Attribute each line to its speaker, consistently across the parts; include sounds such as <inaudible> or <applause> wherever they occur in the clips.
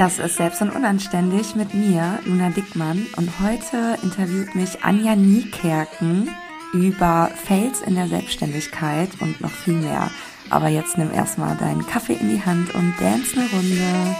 Speaker 1: Das ist Selbst und Unanständig mit mir, Luna Dickmann. Und heute interviewt mich Anja Niekerken über Fails in der Selbstständigkeit und noch viel mehr. Aber jetzt nimm erstmal deinen Kaffee in die Hand und dance eine Runde.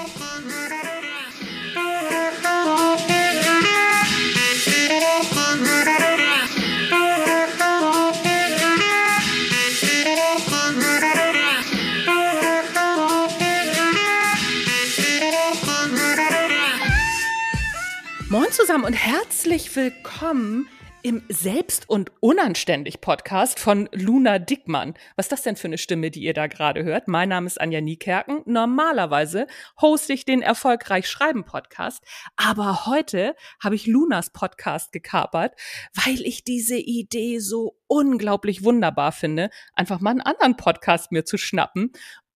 Speaker 2: Zusammen und herzlich willkommen im Selbst- und Unanständig-Podcast von Luna Dickmann. Was ist das denn für eine Stimme, die ihr da gerade hört? Mein Name ist Anja Niekerken. Normalerweise hoste ich den Erfolgreich Schreiben Podcast. Aber heute habe ich Lunas Podcast gekapert, weil ich diese Idee so unglaublich wunderbar finde, einfach mal einen anderen Podcast mir zu schnappen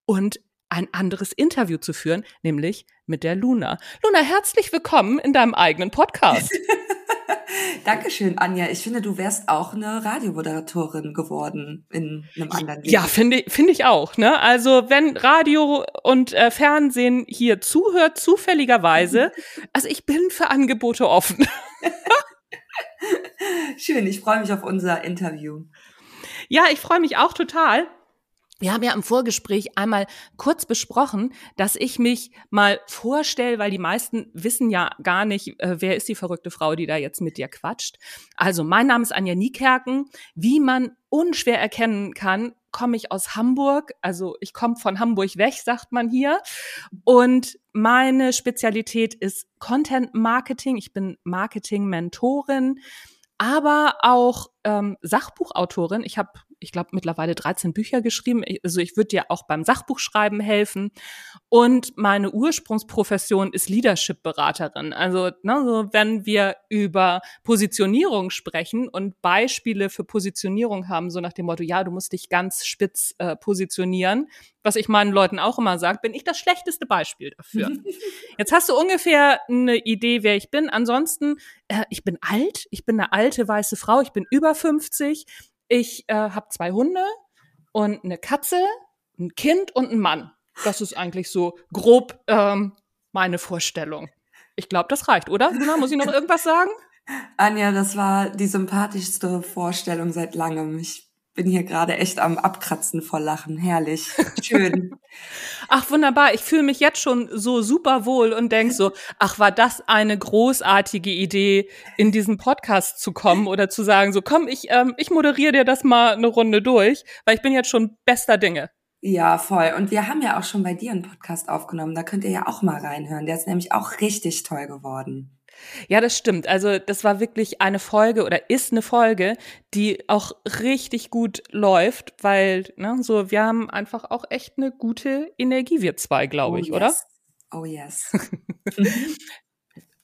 Speaker 2: und ein anderes Interview zu führen, nämlich mit der Luna. Luna, herzlich willkommen in deinem eigenen Podcast. <laughs>
Speaker 1: Dankeschön, Anja. Ich finde, du wärst auch eine Radiomoderatorin geworden in einem anderen Leben.
Speaker 2: Ja, finde finde ich auch. Ne? Also wenn Radio und äh, Fernsehen hier zuhört, zufälligerweise, <laughs> also ich bin für Angebote offen. <laughs>
Speaker 1: Schön, ich freue mich auf unser Interview.
Speaker 2: Ja, ich freue mich auch total. Wir haben ja im Vorgespräch einmal kurz besprochen, dass ich mich mal vorstelle, weil die meisten wissen ja gar nicht, äh, wer ist die verrückte Frau, die da jetzt mit dir quatscht. Also mein Name ist Anja Niekerken. Wie man unschwer erkennen kann, komme ich aus Hamburg. Also ich komme von Hamburg weg, sagt man hier. Und meine Spezialität ist Content Marketing. Ich bin Marketing-Mentorin aber auch ähm, Sachbuchautorin. Ich habe, ich glaube, mittlerweile 13 Bücher geschrieben. Also ich würde dir auch beim Sachbuchschreiben helfen. Und meine Ursprungsprofession ist Leadership-Beraterin. Also ne, so wenn wir über Positionierung sprechen und Beispiele für Positionierung haben, so nach dem Motto, ja, du musst dich ganz spitz äh, positionieren, was ich meinen Leuten auch immer sage, bin ich das schlechteste Beispiel dafür. <laughs> Jetzt hast du ungefähr eine Idee, wer ich bin. Ansonsten, äh, ich bin alt, ich bin eine alte weiße Frau, ich bin über 50, ich äh, habe zwei Hunde und eine Katze, ein Kind und ein Mann. Das ist eigentlich so grob ähm, meine Vorstellung. Ich glaube, das reicht, oder? Luna, muss ich noch irgendwas sagen? <laughs>
Speaker 1: Anja, das war die sympathischste Vorstellung seit langem. Ich bin hier gerade echt am Abkratzen vor Lachen. Herrlich. Schön. <laughs>
Speaker 2: ach, wunderbar. Ich fühle mich jetzt schon so super wohl und denk so, ach, war das eine großartige Idee, in diesen Podcast zu kommen oder zu sagen, so komm, ich, ähm, ich moderiere dir das mal eine Runde durch, weil ich bin jetzt schon bester Dinge.
Speaker 1: Ja, voll. Und wir haben ja auch schon bei dir einen Podcast aufgenommen. Da könnt ihr ja auch mal reinhören. Der ist nämlich auch richtig toll geworden.
Speaker 2: Ja, das stimmt. Also das war wirklich eine Folge oder ist eine Folge, die auch richtig gut läuft, weil ne, so wir haben einfach auch echt eine gute Energie wir zwei, glaube ich,
Speaker 1: oh, yes.
Speaker 2: oder?
Speaker 1: Oh yes.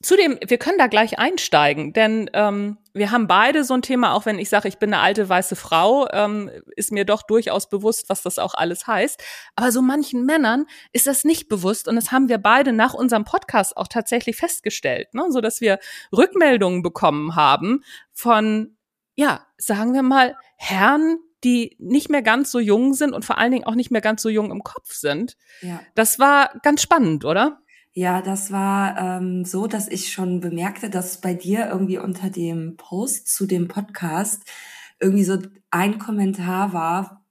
Speaker 2: Zudem, wir können da gleich einsteigen, denn ähm, wir haben beide so ein Thema, auch wenn ich sage, ich bin eine alte weiße Frau, ähm, ist mir doch durchaus bewusst, was das auch alles heißt. Aber so manchen Männern ist das nicht bewusst und das haben wir beide nach unserem Podcast auch tatsächlich festgestellt, ne? so dass wir Rückmeldungen bekommen haben von, ja, sagen wir mal, Herren, die nicht mehr ganz so jung sind und vor allen Dingen auch nicht mehr ganz so jung im Kopf sind. Ja. Das war ganz spannend, oder?
Speaker 1: Ja, das war ähm, so, dass ich schon bemerkte, dass bei dir irgendwie unter dem Post zu dem Podcast irgendwie so ein Kommentar war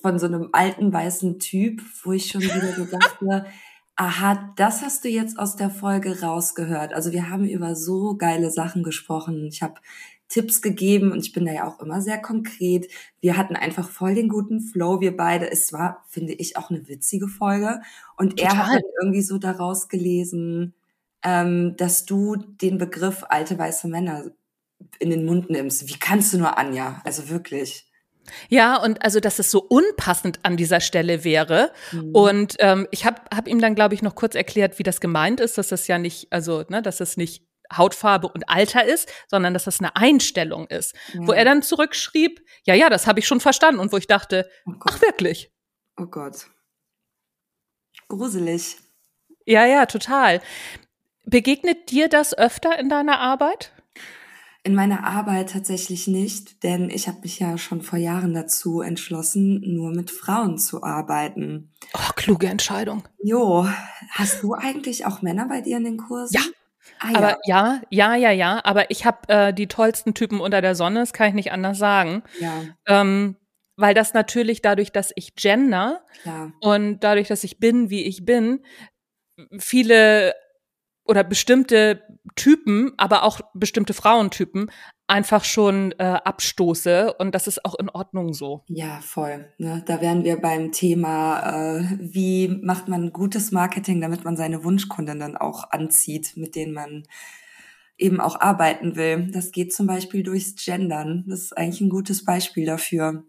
Speaker 1: von so einem alten weißen Typ, wo ich schon wieder so dachte, <laughs> aha, das hast du jetzt aus der Folge rausgehört. Also wir haben über so geile Sachen gesprochen. Ich habe Tipps gegeben und ich bin da ja auch immer sehr konkret. Wir hatten einfach voll den guten Flow, wir beide. Es war, finde ich, auch eine witzige Folge. Und Total. er hat dann irgendwie so daraus gelesen, ähm, dass du den Begriff alte weiße Männer in den Mund nimmst. Wie kannst du nur, Anja? Also wirklich.
Speaker 2: Ja, und also, dass es so unpassend an dieser Stelle wäre. Mhm. Und ähm, ich habe hab ihm dann, glaube ich, noch kurz erklärt, wie das gemeint ist, dass das ja nicht, also, ne, dass es nicht Hautfarbe und Alter ist, sondern dass das eine Einstellung ist. Ja. Wo er dann zurückschrieb, ja, ja, das habe ich schon verstanden. Und wo ich dachte, oh ach wirklich.
Speaker 1: Oh Gott. Gruselig.
Speaker 2: Ja, ja, total. Begegnet dir das öfter in deiner Arbeit?
Speaker 1: In meiner Arbeit tatsächlich nicht, denn ich habe mich ja schon vor Jahren dazu entschlossen, nur mit Frauen zu arbeiten.
Speaker 2: Oh, kluge Entscheidung.
Speaker 1: Jo, Hast du eigentlich auch Männer bei dir in den Kursen?
Speaker 2: Ja. Ah, aber ja. ja, ja, ja, Aber ich habe äh, die tollsten Typen unter der Sonne, das kann ich nicht anders sagen.
Speaker 1: Ja.
Speaker 2: Ähm, weil das natürlich dadurch, dass ich gender Klar. und dadurch, dass ich bin, wie ich bin, viele oder bestimmte Typen, aber auch bestimmte Frauentypen einfach schon äh, abstoße und das ist auch in Ordnung so.
Speaker 1: Ja, voll. Ne? Da wären wir beim Thema, äh, wie macht man gutes Marketing, damit man seine Wunschkundinnen auch anzieht, mit denen man eben auch arbeiten will. Das geht zum Beispiel durchs Gendern. Das ist eigentlich ein gutes Beispiel dafür.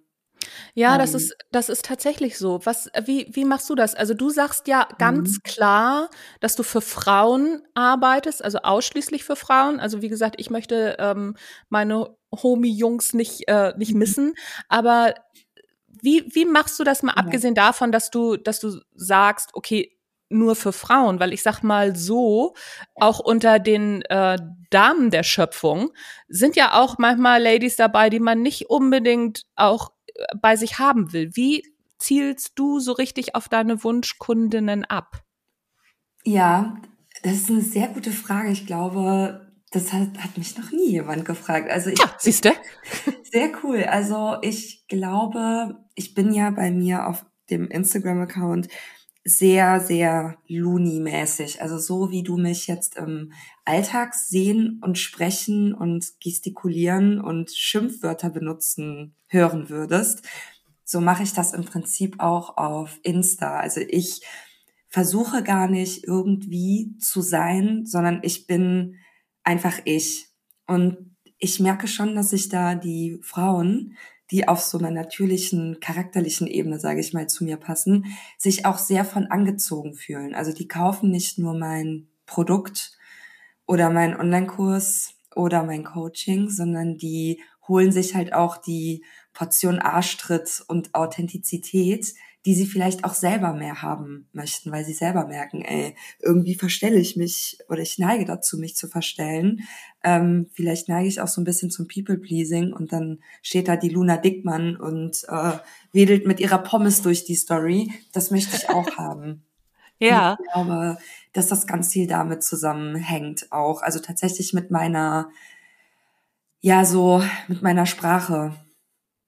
Speaker 2: Ja, das ähm. ist, das ist tatsächlich so. Was, wie, wie machst du das? Also du sagst ja ganz mhm. klar, dass du für Frauen arbeitest, also ausschließlich für Frauen. Also wie gesagt, ich möchte ähm, meine Homie-Jungs nicht, äh, nicht mhm. missen. Aber wie, wie machst du das mal, abgesehen davon, dass du, dass du sagst, okay, nur für Frauen, weil ich sag mal so, auch unter den äh, Damen der Schöpfung sind ja auch manchmal Ladies dabei, die man nicht unbedingt auch bei sich haben will. Wie zielst du so richtig auf deine Wunschkundinnen ab?
Speaker 1: Ja, das ist eine sehr gute Frage. Ich glaube, das hat, hat mich noch nie jemand gefragt. Also ich,
Speaker 2: ja, siehst du? <laughs>
Speaker 1: Sehr cool. Also ich glaube, ich bin ja bei mir auf dem Instagram-Account sehr, sehr Looney-mäßig. Also so wie du mich jetzt im Alltag sehen und sprechen und gestikulieren und Schimpfwörter benutzen hören würdest, so mache ich das im Prinzip auch auf Insta. Also ich versuche gar nicht irgendwie zu sein, sondern ich bin einfach ich. Und ich merke schon, dass sich da die Frauen die auf so einer natürlichen, charakterlichen Ebene, sage ich mal, zu mir passen, sich auch sehr von angezogen fühlen. Also die kaufen nicht nur mein Produkt oder meinen Online-Kurs oder mein Coaching, sondern die holen sich halt auch die Portion Arschtritt und Authentizität, die sie vielleicht auch selber mehr haben möchten, weil sie selber merken, ey, irgendwie verstelle ich mich oder ich neige dazu, mich zu verstellen. Ähm, vielleicht neige ich auch so ein bisschen zum People-Pleasing und dann steht da die Luna Dickmann und äh, wedelt mit ihrer Pommes durch die Story. Das möchte ich auch <laughs> haben.
Speaker 2: Ja.
Speaker 1: ich glaube, dass das ganz viel damit zusammenhängt auch. Also tatsächlich mit meiner, ja, so mit meiner Sprache.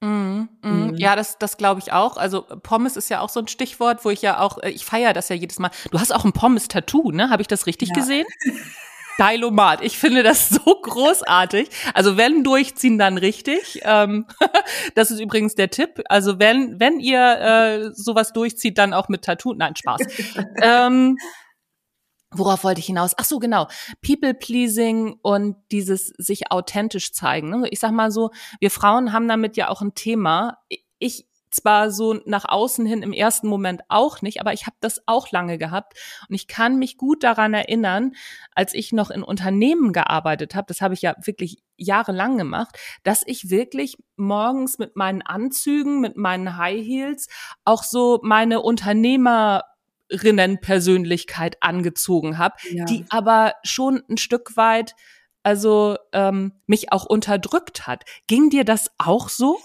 Speaker 2: Mhm, mhm. Mhm. Ja, das, das glaube ich auch. Also Pommes ist ja auch so ein Stichwort, wo ich ja auch, äh, ich feiere das ja jedes Mal. Du hast auch ein Pommes-Tattoo, ne? Habe ich das richtig ja. gesehen? <laughs> Dailomat. Ich finde das so großartig. Also wenn durchziehen, dann richtig. Ähm, <laughs> das ist übrigens der Tipp. Also wenn, wenn ihr äh, sowas durchzieht, dann auch mit Tattoo. Nein, Spaß. <laughs> ähm, Worauf wollte ich hinaus? Ach so, genau. People pleasing und dieses sich authentisch zeigen. Ne? Ich sag mal so, wir Frauen haben damit ja auch ein Thema. Ich zwar so nach außen hin im ersten Moment auch nicht, aber ich habe das auch lange gehabt und ich kann mich gut daran erinnern, als ich noch in Unternehmen gearbeitet habe, das habe ich ja wirklich jahrelang gemacht, dass ich wirklich morgens mit meinen Anzügen, mit meinen High Heels auch so meine Unternehmer Persönlichkeit angezogen habe, ja. die aber schon ein Stück weit also ähm, mich auch unterdrückt hat. Ging dir das auch so?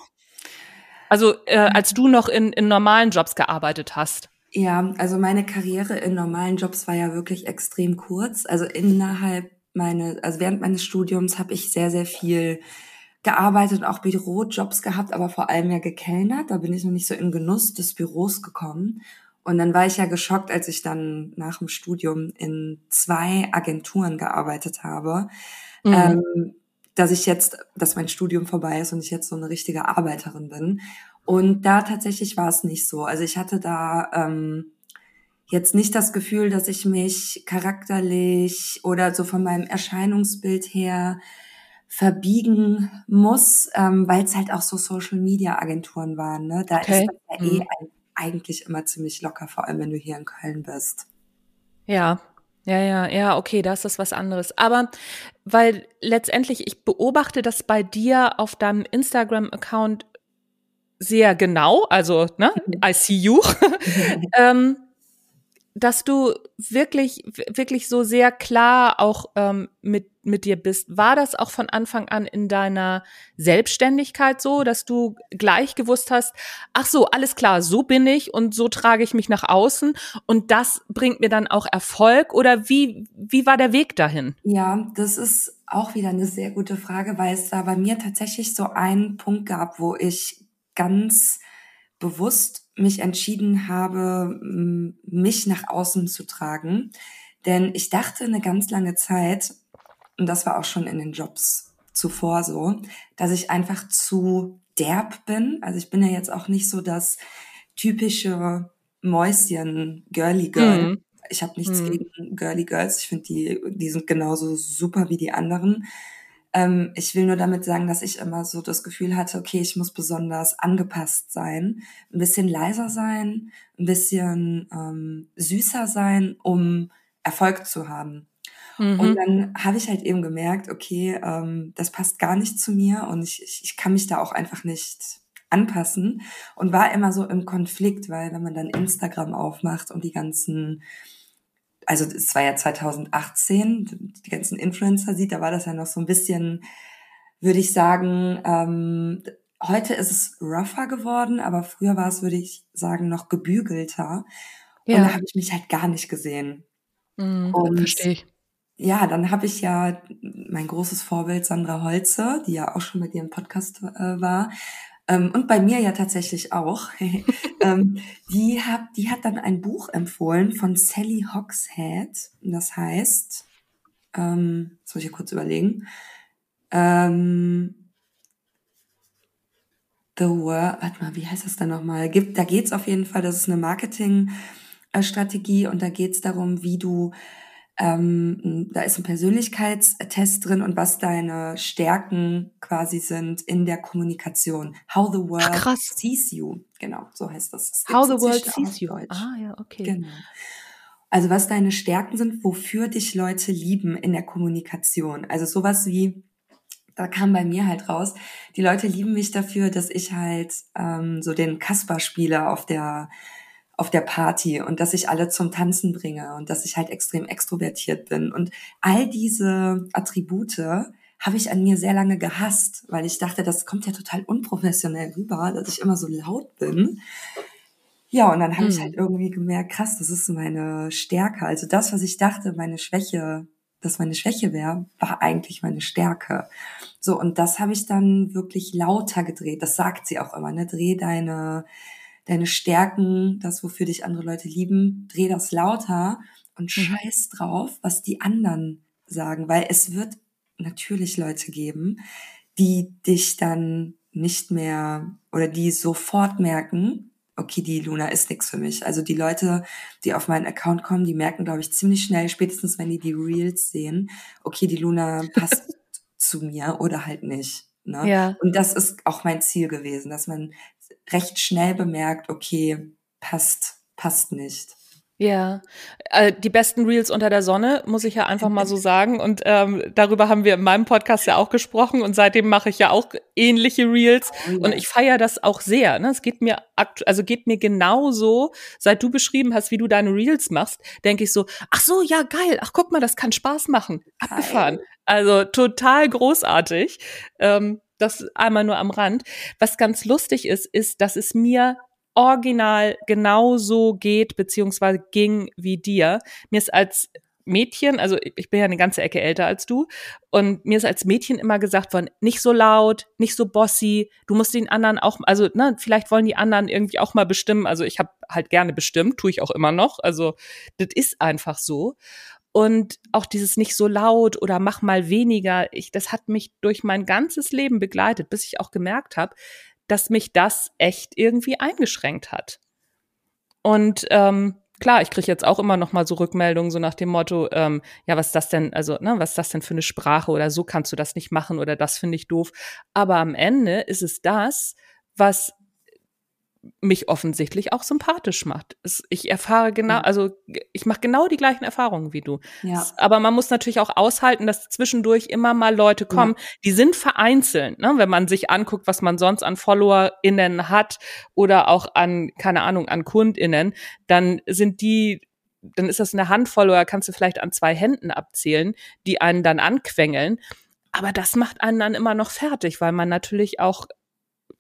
Speaker 2: Also äh, als du noch in, in normalen Jobs gearbeitet hast?
Speaker 1: Ja, also meine Karriere in normalen Jobs war ja wirklich extrem kurz. Also innerhalb meine, also während meines Studiums habe ich sehr, sehr viel gearbeitet und auch Bürojobs gehabt, aber vor allem ja gekellnert. Da bin ich noch nicht so in Genuss des Büros gekommen. Und dann war ich ja geschockt, als ich dann nach dem Studium in zwei Agenturen gearbeitet habe, mhm. ähm, dass ich jetzt, dass mein Studium vorbei ist und ich jetzt so eine richtige Arbeiterin bin. Und da tatsächlich war es nicht so. Also ich hatte da ähm, jetzt nicht das Gefühl, dass ich mich charakterlich oder so von meinem Erscheinungsbild her verbiegen muss, ähm, weil es halt auch so Social Media Agenturen waren. Ne? Da okay. ist das ja eh mhm. ein eigentlich immer ziemlich locker, vor allem wenn du hier in Köln bist.
Speaker 2: Ja, ja, ja, ja, okay, da ist das was anderes. Aber weil letztendlich, ich beobachte das bei dir auf deinem Instagram-Account sehr genau, also, ne, mhm. I see you, <laughs> ähm, dass du wirklich, wirklich so sehr klar auch ähm, mit mit dir bist, war das auch von Anfang an in deiner Selbstständigkeit so, dass du gleich gewusst hast, ach so, alles klar, so bin ich und so trage ich mich nach außen und das bringt mir dann auch Erfolg oder wie, wie war der Weg dahin?
Speaker 1: Ja, das ist auch wieder eine sehr gute Frage, weil es da bei mir tatsächlich so einen Punkt gab, wo ich ganz bewusst mich entschieden habe, mich nach außen zu tragen. Denn ich dachte eine ganz lange Zeit, und das war auch schon in den Jobs zuvor so, dass ich einfach zu derb bin. Also ich bin ja jetzt auch nicht so das typische Mäuschen Girly Girl. Mhm. Ich habe nichts mhm. gegen Girly Girls. Ich finde die, die sind genauso super wie die anderen. Ähm, ich will nur damit sagen, dass ich immer so das Gefühl hatte, okay, ich muss besonders angepasst sein, ein bisschen leiser sein, ein bisschen ähm, süßer sein, um Erfolg zu haben. Mhm. Und dann habe ich halt eben gemerkt, okay, ähm, das passt gar nicht zu mir und ich, ich, ich kann mich da auch einfach nicht anpassen und war immer so im Konflikt, weil wenn man dann Instagram aufmacht und die ganzen, also es war ja 2018, die ganzen Influencer sieht, da war das ja noch so ein bisschen, würde ich sagen, ähm, heute ist es rougher geworden, aber früher war es, würde ich sagen, noch gebügelter. Ja. Und da habe ich mich halt gar nicht gesehen.
Speaker 2: Mhm, Verstehe ich.
Speaker 1: Ja, dann habe ich ja mein großes Vorbild Sandra Holze, die ja auch schon dir im Podcast äh, war, ähm, und bei mir ja tatsächlich auch. <laughs> ähm, die, hat, die hat dann ein Buch empfohlen von Sally Hogshead. Das heißt, ähm, das muss ich kurz überlegen. Ähm, The World, warte mal, wie heißt das dann nochmal? Gibt, da geht's auf jeden Fall, das ist eine Marketingstrategie und da geht's darum, wie du ähm, da ist ein Persönlichkeitstest drin und was deine Stärken quasi sind in der Kommunikation. How the world Ach, sees you. Genau, so heißt das. das
Speaker 2: How the world sees you. Ah, ja, okay. Genau.
Speaker 1: Also was deine Stärken sind, wofür dich Leute lieben in der Kommunikation. Also sowas wie, da kam bei mir halt raus, die Leute lieben mich dafür, dass ich halt ähm, so den Kasper spiele auf der auf der Party und dass ich alle zum Tanzen bringe und dass ich halt extrem extrovertiert bin. Und all diese Attribute habe ich an mir sehr lange gehasst, weil ich dachte, das kommt ja total unprofessionell rüber, dass ich immer so laut bin. Ja, und dann habe hm. ich halt irgendwie gemerkt, krass, das ist meine Stärke. Also das, was ich dachte, meine Schwäche, dass meine Schwäche wäre, war eigentlich meine Stärke. So, und das habe ich dann wirklich lauter gedreht. Das sagt sie auch immer, ne? Dreh deine, deine Stärken, das, wofür dich andere Leute lieben, dreh das lauter und mhm. scheiß drauf, was die anderen sagen, weil es wird natürlich Leute geben, die dich dann nicht mehr oder die sofort merken, okay, die Luna ist nix für mich. Also die Leute, die auf meinen Account kommen, die merken, glaube ich, ziemlich schnell, spätestens wenn die die Reels sehen, okay, die Luna <laughs> passt zu mir oder halt nicht. Ne? Ja. Und das ist auch mein Ziel gewesen, dass man recht schnell bemerkt, okay, passt, passt nicht.
Speaker 2: Ja, äh, die besten Reels unter der Sonne, muss ich ja einfach mal so <laughs> sagen. Und ähm, darüber haben wir in meinem Podcast ja auch gesprochen. Und seitdem mache ich ja auch ähnliche Reels. Oh, ja. Und ich feiere das auch sehr. Ne? Es geht mir also geht mir genauso, seit du beschrieben hast, wie du deine Reels machst, denke ich so, ach so, ja, geil, ach guck mal, das kann Spaß machen. Abgefahren. Geil. Also total großartig. Ähm, das einmal nur am Rand. Was ganz lustig ist, ist, dass es mir original genauso geht, beziehungsweise ging wie dir. Mir ist als Mädchen, also ich bin ja eine ganze Ecke älter als du, und mir ist als Mädchen immer gesagt worden, nicht so laut, nicht so bossy, du musst den anderen auch, also ne, vielleicht wollen die anderen irgendwie auch mal bestimmen. Also ich habe halt gerne bestimmt, tue ich auch immer noch. Also das ist einfach so. Und auch dieses nicht so laut oder mach mal weniger, ich, das hat mich durch mein ganzes Leben begleitet, bis ich auch gemerkt habe, dass mich das echt irgendwie eingeschränkt hat. Und ähm, klar, ich kriege jetzt auch immer noch mal so Rückmeldungen so nach dem Motto, ähm, ja, was ist das denn, also, ne, was ist das denn für eine Sprache oder so kannst du das nicht machen oder das finde ich doof. Aber am Ende ist es das, was mich offensichtlich auch sympathisch macht. ich erfahre genau, also ich mache genau die gleichen Erfahrungen wie du. Ja. Aber man muss natürlich auch aushalten, dass zwischendurch immer mal Leute kommen, ja. die sind vereinzelt, ne? wenn man sich anguckt, was man sonst an FollowerInnen hat oder auch an, keine Ahnung, an KundInnen, dann sind die dann ist das eine Handvoll oder kannst du vielleicht an zwei Händen abzählen, die einen dann anquengeln. Aber das macht einen dann immer noch fertig, weil man natürlich auch,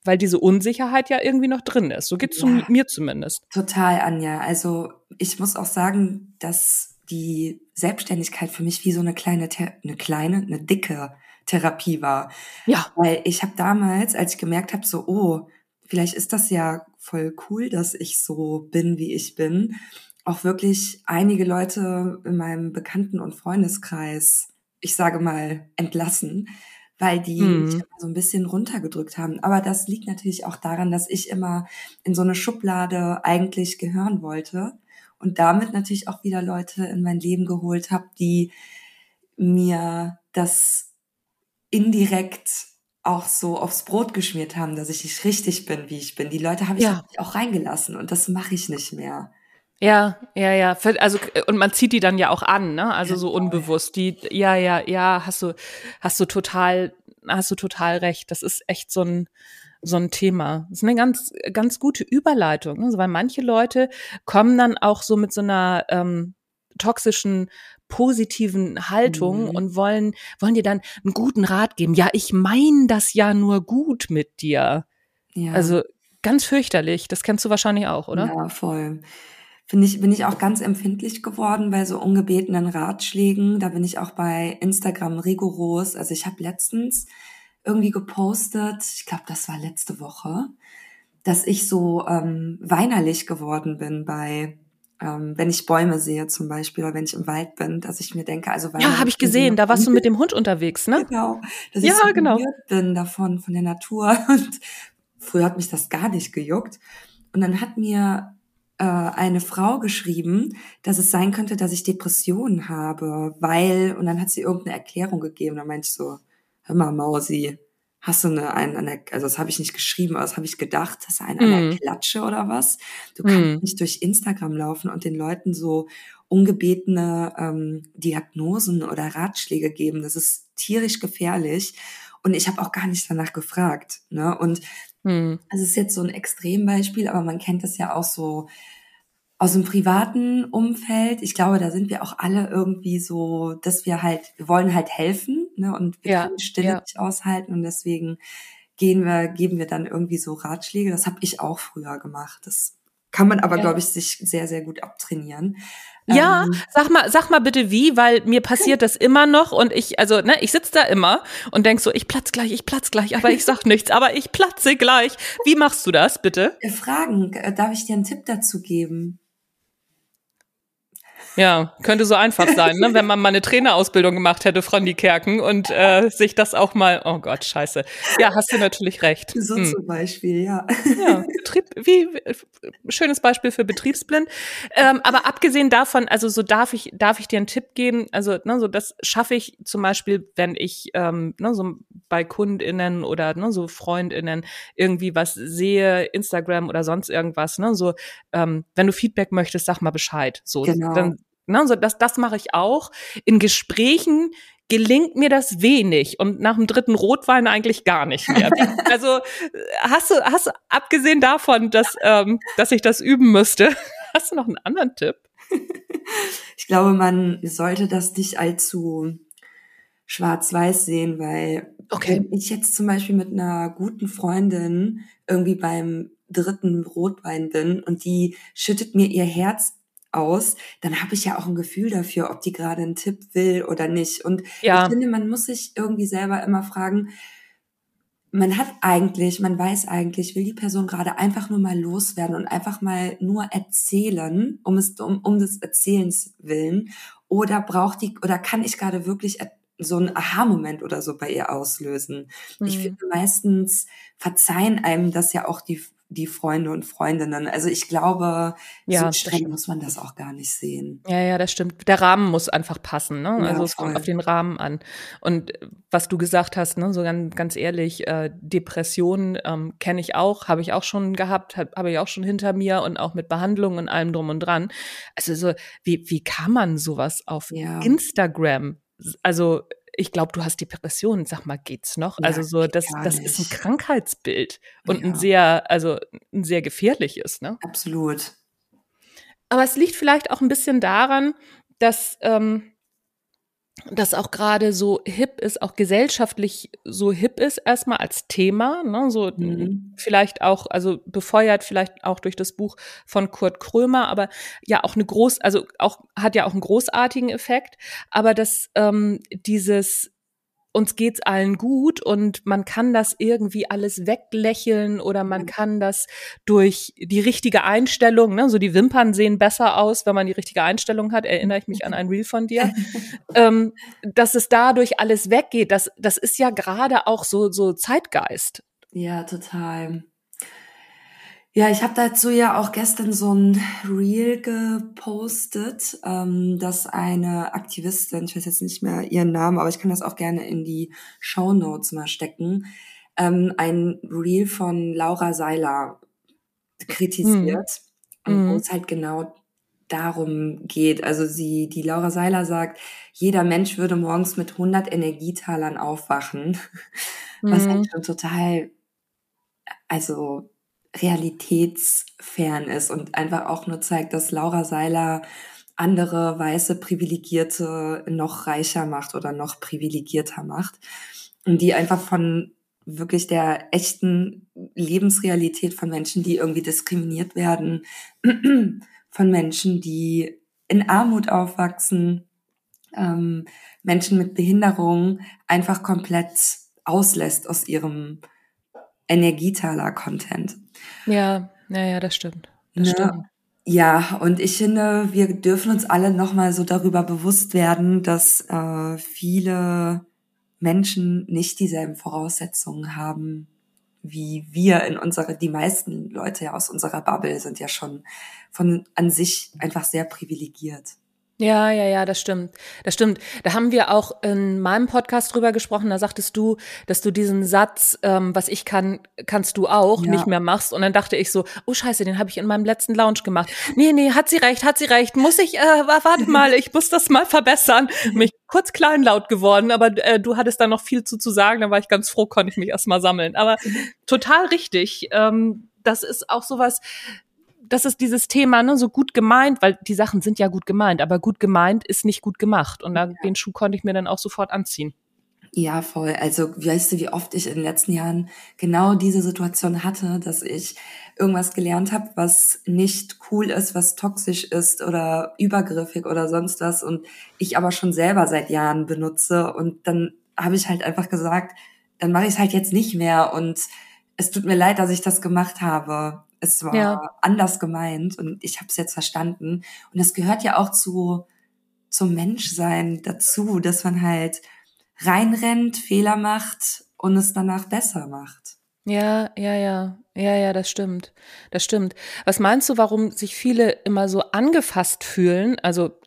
Speaker 2: weil diese Unsicherheit ja irgendwie noch drin ist. So geht's ja, mir zumindest.
Speaker 1: Total, Anja. Also ich muss auch sagen, dass die Selbstständigkeit für mich wie so eine kleine, eine kleine, eine dicke Therapie war. Ja. Weil ich habe damals, als ich gemerkt habe, so, oh, vielleicht ist das ja voll cool, dass ich so bin, wie ich bin, auch wirklich einige Leute in meinem Bekannten- und Freundeskreis, ich sage mal, entlassen, weil die mhm. mich so ein bisschen runtergedrückt haben. Aber das liegt natürlich auch daran, dass ich immer in so eine Schublade eigentlich gehören wollte und damit natürlich auch wieder Leute in mein Leben geholt habe, die mir das indirekt auch so aufs Brot geschmiert haben, dass ich nicht richtig bin, wie ich bin. Die Leute habe ich ja. auch reingelassen und das mache ich nicht mehr.
Speaker 2: Ja, ja, ja. Also und man zieht die dann ja auch an, ne? Also so unbewusst. Die, ja, ja, ja. Hast du, hast du total, hast du total recht. Das ist echt so ein so ein Thema. Das ist eine ganz, ganz gute Überleitung, ne? also, weil manche Leute kommen dann auch so mit so einer ähm, toxischen positiven Haltung mhm. und wollen, wollen dir dann einen guten Rat geben. Ja, ich meine das ja nur gut mit dir. Ja. Also ganz fürchterlich. Das kennst du wahrscheinlich auch, oder?
Speaker 1: Ja, voll. Finde ich, bin ich auch ganz empfindlich geworden bei so ungebetenen Ratschlägen. Da bin ich auch bei Instagram rigoros. Also ich habe letztens irgendwie gepostet, ich glaube, das war letzte Woche, dass ich so ähm, weinerlich geworden bin bei ähm, wenn ich Bäume sehe zum Beispiel oder wenn ich im Wald bin, dass ich mir denke, also
Speaker 2: ja, habe ich gesehen, da warst du mit dem Hund unterwegs, ne?
Speaker 1: Genau, dass ja, ich so genau. bin davon von der Natur <laughs> und früher hat mich das gar nicht gejuckt und dann hat mir äh, eine Frau geschrieben, dass es sein könnte, dass ich Depressionen habe, weil und dann hat sie irgendeine Erklärung gegeben, da meinte ich so, hör mal Mausi, hast du eine, eine, eine also das habe ich nicht geschrieben, aber das habe ich gedacht, hast du eine, eine mm. Klatsche oder was? Du kannst mm. nicht durch Instagram laufen und den Leuten so ungebetene ähm, Diagnosen oder Ratschläge geben. Das ist tierisch gefährlich. Und ich habe auch gar nicht danach gefragt. Ne? Und mm. es ist jetzt so ein Extrembeispiel, aber man kennt das ja auch so aus dem privaten Umfeld, ich glaube, da sind wir auch alle irgendwie so, dass wir halt, wir wollen halt helfen, ne, und wir ja, können Stille ja. nicht aushalten und deswegen gehen wir, geben wir dann irgendwie so Ratschläge. Das habe ich auch früher gemacht. Das kann man aber, ja. glaube ich, sich sehr, sehr gut abtrainieren.
Speaker 2: Ja, ähm, sag mal, sag mal bitte wie, weil mir passiert das immer noch und ich, also, ne, ich sitze da immer und denk so, ich platz gleich, ich platz gleich, aber ich sag nichts, aber ich platze gleich. Wie machst du das, bitte?
Speaker 1: Fragen, darf ich dir einen Tipp dazu geben?
Speaker 2: Ja, könnte so einfach sein, ne? wenn man mal eine Trainerausbildung gemacht hätte, Frau Niekerken, und äh, sich das auch mal, oh Gott, scheiße. Ja, hast du natürlich recht. <laughs>
Speaker 1: So hm. zum Beispiel, ja.
Speaker 2: Ja, Betrieb, wie, schönes Beispiel für Betriebsblind. Ähm, aber abgesehen davon, also so darf ich, darf ich dir einen Tipp geben, also ne, so das schaffe ich zum Beispiel, wenn ich ähm, ne, so bei KundInnen oder ne, so FreundInnen irgendwie was sehe, Instagram oder sonst irgendwas, ne, so, ähm, wenn du Feedback möchtest, sag mal Bescheid. So, genau. dann Ne, so das, das mache ich auch. In Gesprächen gelingt mir das wenig und nach dem dritten Rotwein eigentlich gar nicht mehr. <laughs> also hast du, hast du abgesehen davon, dass, ähm, dass ich das üben müsste, <laughs> hast du noch einen anderen Tipp? <laughs>
Speaker 1: Ich glaube, man sollte das nicht allzu schwarz-weiß sehen, weil okay. wenn ich jetzt zum Beispiel mit einer guten Freundin irgendwie beim dritten Rotwein bin und die schüttet mir ihr Herz aus, dann habe ich ja auch ein Gefühl dafür, ob die gerade einen Tipp will oder nicht. Und ja. ich finde, man muss sich irgendwie selber immer fragen, man hat eigentlich, man weiß eigentlich, will die Person gerade einfach nur mal loswerden und einfach mal nur erzählen, um es um, um des Erzählens willen, oder braucht die oder kann ich gerade wirklich so einen Aha-Moment oder so bei ihr auslösen? Mhm. Ich finde meistens verzeihen einem das ja auch die die Freunde und Freundinnen. Also ich glaube, ja, so streng muss man das auch gar nicht sehen.
Speaker 2: Ja, ja, das stimmt. Der Rahmen muss einfach passen. Ne? Ja, also es voll. kommt auf den Rahmen an. Und was du gesagt hast, ne, so ganz, ganz ehrlich, äh, Depressionen ähm, kenne ich auch, habe ich auch schon gehabt, habe hab ich auch schon hinter mir und auch mit Behandlung und allem drum und dran. Also so, wie, wie kann man sowas auf ja. Instagram also ich glaube, du hast Depressionen. Sag mal, geht's noch? Ja, also so, das, das ist ein Krankheitsbild und ja. ein sehr, also ein sehr gefährliches, ne?
Speaker 1: Absolut.
Speaker 2: aber es liegt vielleicht auch ein bisschen daran, dass ähm, das auch gerade so hip ist, auch gesellschaftlich so hip ist, erstmal als Thema, ne, so mhm. vielleicht auch, also befeuert vielleicht auch durch das Buch von Kurt Krömer, aber ja auch eine groß, also auch hat ja auch einen großartigen Effekt, aber dass ähm, dieses uns geht's allen gut und man kann das irgendwie alles weglächeln oder man kann das durch die richtige Einstellung, ne, so die Wimpern sehen besser aus, wenn man die richtige Einstellung hat, erinnere ich mich an ein Reel von dir, <laughs> ähm, dass es dadurch alles weggeht, das, das ist ja gerade auch so, so Zeitgeist.
Speaker 1: Ja, total. Ja, ich habe dazu ja auch gestern so ein Reel gepostet, ähm, dass eine Aktivistin, ich weiß jetzt nicht mehr ihren Namen, aber ich kann das auch gerne in die Show Notes mal stecken, ähm, ein Reel von Laura Seiler kritisiert, mhm. wo es halt genau darum geht. Also sie, die Laura Seiler sagt, jeder Mensch würde morgens mit 100 Energietalern aufwachen, mhm. <laughs> was halt mhm. schon total, also realitätsfern ist und einfach auch nur zeigt, dass Laura Seiler andere weiße Privilegierte noch reicher macht oder noch privilegierter macht und die einfach von wirklich der echten Lebensrealität von Menschen, die irgendwie diskriminiert werden, <clears throat> von Menschen, die in Armut aufwachsen, ähm, Menschen mit Behinderung einfach komplett auslässt aus ihrem Energietaler-Content.
Speaker 2: Ja, ja, ja, das stimmt. Das
Speaker 1: ne?
Speaker 2: stimmt.
Speaker 1: Ja, und ich finde, wir dürfen uns alle nochmal so darüber bewusst werden, dass äh, viele Menschen nicht dieselben Voraussetzungen haben wie wir in unserer, die meisten Leute ja aus unserer Bubble sind ja schon von an sich einfach sehr privilegiert.
Speaker 2: Ja, ja, ja, das stimmt. Das stimmt. Da haben wir auch in meinem Podcast drüber gesprochen. Da sagtest du, dass du diesen Satz, ähm, was ich kann, kannst du auch, ja. nicht mehr machst. Und dann dachte ich so, oh Scheiße, den habe ich in meinem letzten Lounge gemacht. Nee, nee, hat sie recht, hat sie recht. Muss ich, äh, warte <laughs> mal, ich muss das mal verbessern. Mich kurz kleinlaut geworden, aber äh, du hattest da noch viel zu, zu sagen. Da war ich ganz froh, konnte ich mich erst mal sammeln. Aber total richtig. Ähm, das ist auch sowas, das ist dieses Thema, ne, so gut gemeint, weil die Sachen sind ja gut gemeint, aber gut gemeint ist nicht gut gemacht. Und da, ja. den Schuh konnte ich mir dann auch sofort anziehen.
Speaker 1: Ja, voll. Also, weißt du, wie oft ich in den letzten Jahren genau diese Situation hatte, dass ich irgendwas gelernt habe, was nicht cool ist, was toxisch ist oder übergriffig oder sonst was und ich aber schon selber seit Jahren benutze und dann habe ich halt einfach gesagt, dann mache ich es halt jetzt nicht mehr und es tut mir leid, dass ich das gemacht habe. Es war ja. anders gemeint und ich habe es jetzt verstanden. Und das gehört ja auch zu zum Menschsein dazu, dass man halt reinrennt, Fehler macht und es danach besser macht.
Speaker 2: Ja, ja, ja. Ja, ja, das stimmt. Das stimmt. Was meinst du, warum sich viele immer so angefasst fühlen? Also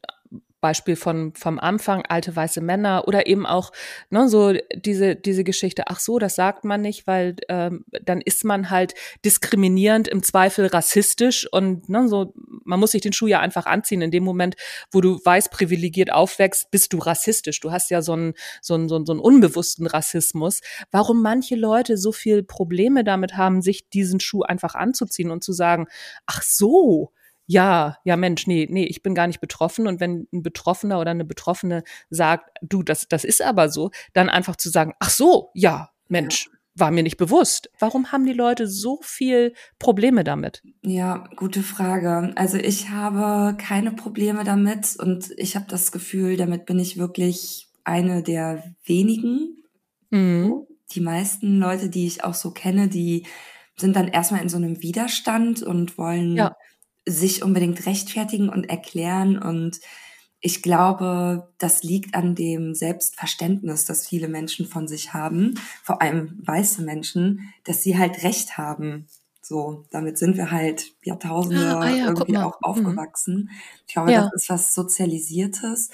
Speaker 2: Beispiel von vom Anfang alte weiße Männer oder eben auch ne, so diese diese Geschichte. Ach so, das sagt man nicht, weil ähm, dann ist man halt diskriminierend im Zweifel rassistisch und ne, so man muss sich den Schuh ja einfach anziehen. In dem Moment, wo du weiß privilegiert aufwächst, bist du rassistisch. Du hast ja so einen so einen, so einen, unbewussten Rassismus. Warum manche Leute so viel Probleme damit haben, sich diesen Schuh einfach anzuziehen und zu sagen, ach so, ja, ja Mensch, nee, nee, ich bin gar nicht betroffen. Und wenn ein Betroffener oder eine Betroffene sagt, du, das, das ist aber so, dann einfach zu sagen, ach so, ja, Mensch, war mir nicht bewusst. Warum haben die Leute so viel Probleme damit?
Speaker 1: Ja, gute Frage. Also ich habe keine Probleme damit und ich habe das Gefühl, damit bin ich wirklich eine der wenigen. Mhm. Die meisten Leute, die ich auch so kenne, die sind dann erstmal in so einem Widerstand und wollen ja sich unbedingt rechtfertigen und erklären. Und ich glaube, das liegt an dem Selbstverständnis, das viele Menschen von sich haben, vor allem weiße Menschen, dass sie halt Recht haben. So, damit sind wir halt Jahrtausende ah, ja, irgendwie auch mhm. aufgewachsen. Ich glaube, ja. das ist was Sozialisiertes.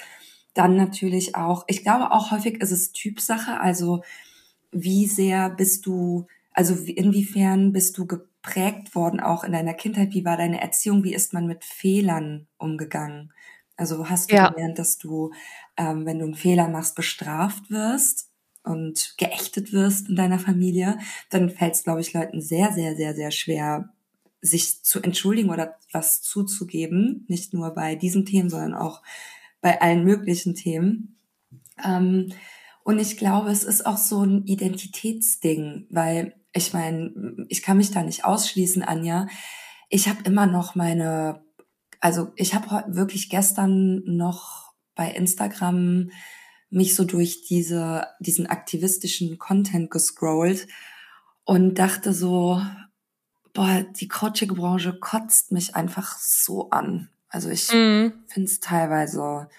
Speaker 1: Dann natürlich auch, ich glaube auch häufig ist es Typsache, also wie sehr bist du, also inwiefern bist du geprägt worden, auch in deiner Kindheit? Wie war deine Erziehung? Wie ist man mit Fehlern umgegangen? Also hast du ja. gelernt, dass du, ähm, wenn du einen Fehler machst, bestraft wirst und geächtet wirst in deiner Familie, dann fällt es, glaube ich, Leuten sehr, sehr, sehr, sehr schwer, sich zu entschuldigen oder was zuzugeben, nicht nur bei diesen Themen, sondern auch bei allen möglichen Themen. Ähm, und ich glaube, es ist auch so ein Identitätsding, weil ich meine, ich kann mich da nicht ausschließen, Anja. Ich habe immer noch meine, also ich habe wirklich gestern noch bei Instagram mich so durch diese, diesen aktivistischen Content gescrollt und dachte so, boah, die Coaching-Branche kotzt mich einfach so an. Also ich mhm. finde es teilweise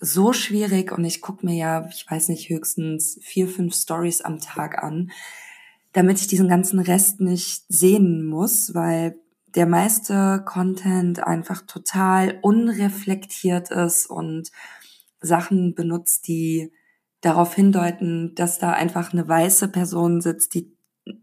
Speaker 1: so schwierig und ich gucke mir ja, ich weiß nicht, höchstens vier, fünf Stories am Tag an, damit ich diesen ganzen Rest nicht sehen muss, weil der meiste Content einfach total unreflektiert ist und Sachen benutzt, die darauf hindeuten, dass da einfach eine weiße Person sitzt, die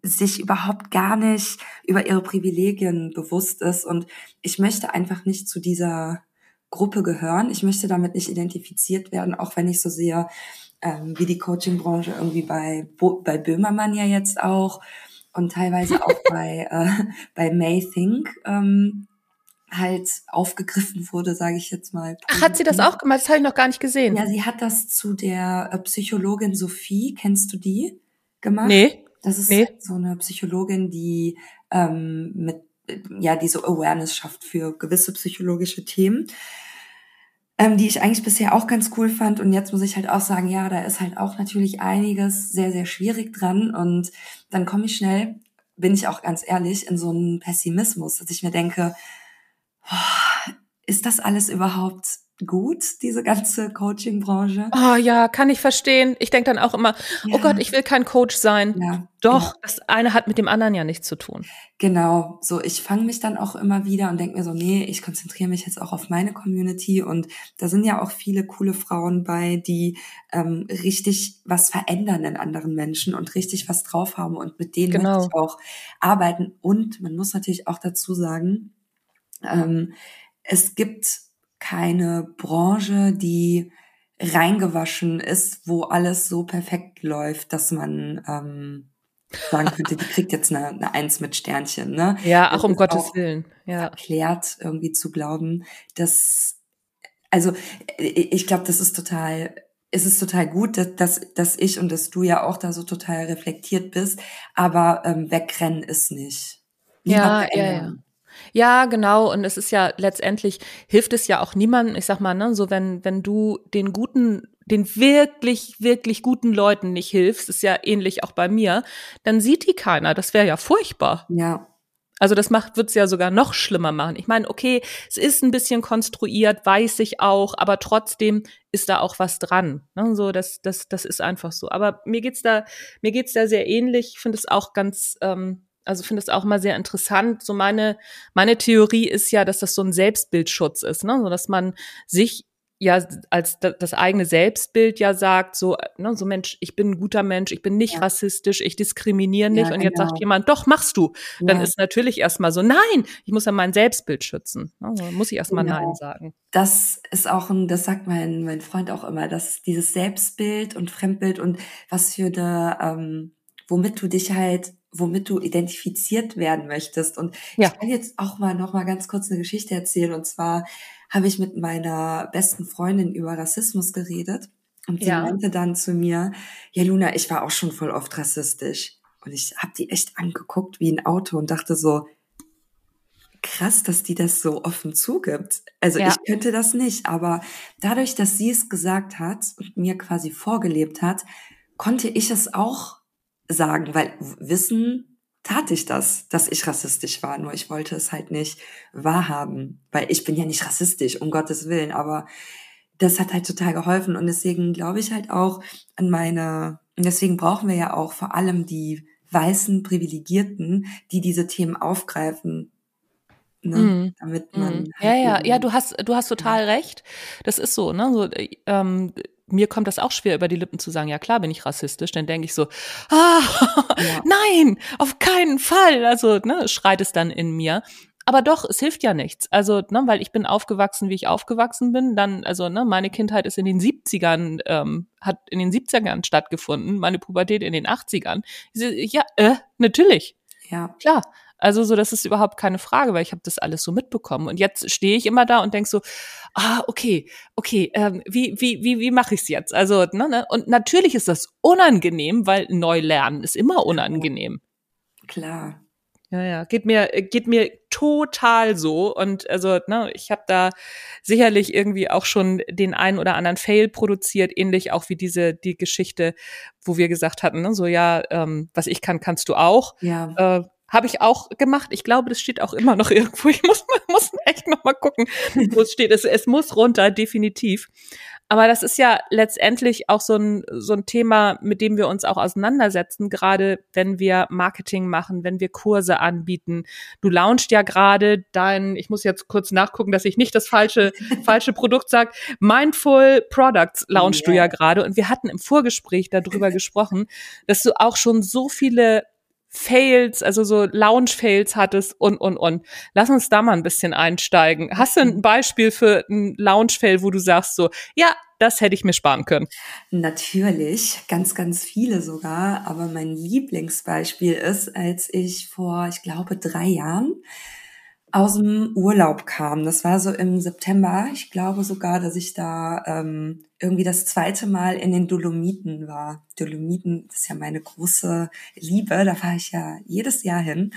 Speaker 1: sich überhaupt gar nicht über ihre Privilegien bewusst ist. Und ich möchte einfach nicht zu dieser Gruppe gehören. Ich möchte damit nicht identifiziert werden, auch wenn ich so sehe, ähm, wie die Coaching-Branche irgendwie bei, bei Böhmermann ja jetzt auch und teilweise auch <laughs> bei, äh, bei May Think ähm, halt aufgegriffen wurde, sage ich jetzt mal.
Speaker 2: Ach, hat sie das auch gemacht? Das habe ich noch gar nicht gesehen.
Speaker 1: Ja, sie hat das zu der äh, Psychologin Sophie, kennst du die, gemacht?
Speaker 2: Nee.
Speaker 1: Das ist
Speaker 2: nee.
Speaker 1: so eine Psychologin, die ähm, mit ja diese Awareness schafft für gewisse psychologische Themen, ähm, die ich eigentlich bisher auch ganz cool fand. Und jetzt muss ich halt auch sagen, ja, da ist halt auch natürlich einiges sehr sehr schwierig dran. Und dann komme ich schnell, bin ich auch ganz ehrlich, in so einen Pessimismus, dass ich mir denke, oh, ist das alles überhaupt gut, diese ganze Coaching-Branche.
Speaker 2: Oh ja, kann ich verstehen. Ich denke dann auch immer, oh ja. oh Gott, ich will kein Coach sein. Ja, Doch, genau. das eine hat mit dem anderen ja nichts zu tun.
Speaker 1: Genau, so ich fange mich dann auch immer wieder und denke mir so, nee, ich konzentriere mich jetzt auch auf meine Community und da sind ja auch viele coole Frauen bei, die ähm, richtig was verändern in anderen Menschen und richtig was drauf haben und mit denen genau. ich auch arbeiten. Und man muss natürlich auch dazu sagen, ähm, es gibt keine Branche, die reingewaschen ist, wo alles so perfekt läuft, dass man ähm, sagen könnte, die kriegt jetzt eine, eine Eins mit Sternchen. Ne?
Speaker 2: Ja, ach um Gottes Willen. Ja.
Speaker 1: Erklärt irgendwie zu glauben, dass also ich glaube, das ist total es ist total gut, dass, dass, dass ich und dass du ja auch da so total reflektiert bist, aber ähm, wegrennen ist nicht.
Speaker 2: ja, ja, ja. Ja, genau. Und es ist ja letztendlich hilft es ja auch niemandem. Ich sag mal, ne, so wenn wenn du den guten, den wirklich wirklich guten Leuten nicht hilfst, ist ja ähnlich auch bei mir, dann sieht die keiner. Das wäre ja furchtbar.
Speaker 1: Ja.
Speaker 2: Also das macht wird's ja sogar noch schlimmer machen. Ich meine, okay, es ist ein bisschen konstruiert, weiß ich auch, aber trotzdem ist da auch was dran. Ne? So, das, das, das ist einfach so. Aber mir geht's da, mir geht's da sehr ähnlich. Ich finde es auch ganz ähm, also finde es auch mal sehr interessant. So meine, meine Theorie ist ja, dass das so ein Selbstbildschutz ist, ne? So dass man sich ja als das eigene Selbstbild ja sagt, so, ne, so Mensch, ich bin ein guter Mensch, ich bin nicht ja. rassistisch, ich diskriminiere nicht. Ja, und jetzt sagt genau. jemand, doch, machst du. Dann ja. ist natürlich erstmal so, nein, ich muss ja mein Selbstbild schützen. Ne, muss ich erstmal genau. Nein sagen.
Speaker 1: Das ist auch ein, das sagt mein, mein Freund auch immer, dass dieses Selbstbild und Fremdbild und was für eine, ähm, womit du dich halt womit du identifiziert werden möchtest. Und ja. ich kann jetzt auch mal noch mal ganz kurz eine Geschichte erzählen. Und zwar habe ich mit meiner besten Freundin über Rassismus geredet. Und sie ja. meinte dann zu mir, ja Luna, ich war auch schon voll oft rassistisch. Und ich habe die echt angeguckt wie ein Auto und dachte so, krass, dass die das so offen zugibt. Also ja. ich könnte das nicht, aber dadurch, dass sie es gesagt hat und mir quasi vorgelebt hat, konnte ich es auch sagen, weil wissen tat ich das, dass ich rassistisch war, nur ich wollte es halt nicht wahrhaben, weil ich bin ja nicht rassistisch, um Gottes Willen, aber das hat halt total geholfen und deswegen glaube ich halt auch an meine, und deswegen brauchen wir ja auch vor allem die weißen Privilegierten, die diese Themen aufgreifen, Ne, mm. damit man.
Speaker 2: Mm. Halt ja, ja, ja, du hast, du hast total ja. recht. Das ist so, ne? So, ähm, mir kommt das auch schwer über die Lippen zu sagen, ja klar bin ich rassistisch, dann denke ich so, ah, ja. <laughs> nein, auf keinen Fall. Also, ne, schreit es dann in mir. Aber doch, es hilft ja nichts. Also, ne, weil ich bin aufgewachsen, wie ich aufgewachsen bin. Dann, also, ne, meine Kindheit ist in den 70ern, ähm, hat in den 70ern stattgefunden, meine Pubertät in den 80ern. Ja, äh, natürlich.
Speaker 1: Ja.
Speaker 2: Klar. Also so, das ist überhaupt keine Frage, weil ich habe das alles so mitbekommen. Und jetzt stehe ich immer da und denk so, ah, okay, okay, ähm, wie, wie, wie, wie mache ich es jetzt? Also, ne, ne? Und natürlich ist das unangenehm, weil neu lernen ist immer unangenehm.
Speaker 1: Klar.
Speaker 2: Ja, ja, geht mir geht mir total so und also ne, ich habe da sicherlich irgendwie auch schon den einen oder anderen Fail produziert, ähnlich auch wie diese die Geschichte, wo wir gesagt hatten, ne, so ja, ähm, was ich kann, kannst du auch.
Speaker 1: Ja.
Speaker 2: Äh, habe ich auch gemacht. Ich glaube, das steht auch immer noch irgendwo. Ich muss, muss echt noch mal gucken, wo es steht. Es, es muss runter, definitiv. Aber das ist ja letztendlich auch so ein, so ein Thema, mit dem wir uns auch auseinandersetzen, gerade wenn wir Marketing machen, wenn wir Kurse anbieten. Du launchst ja gerade dein, ich muss jetzt kurz nachgucken, dass ich nicht das falsche, falsche Produkt sage, Mindful Products launchst yeah. du ja gerade. Und wir hatten im Vorgespräch darüber gesprochen, dass du auch schon so viele Fails, also so Lounge-Fails hattest und, und, und. Lass uns da mal ein bisschen einsteigen. Hast du ein mhm. Beispiel für ein Lounge-Fail, wo du sagst so, ja, das hätte ich mir sparen können?
Speaker 1: Natürlich, ganz, ganz viele sogar. Aber mein Lieblingsbeispiel ist, als ich vor, ich glaube, drei Jahren aus dem Urlaub kam. Das war so im September. Ich glaube sogar, dass ich da ähm, irgendwie das zweite Mal in den Dolomiten war. Dolomiten ist ja meine große Liebe. Da fahre ich ja jedes Jahr hin.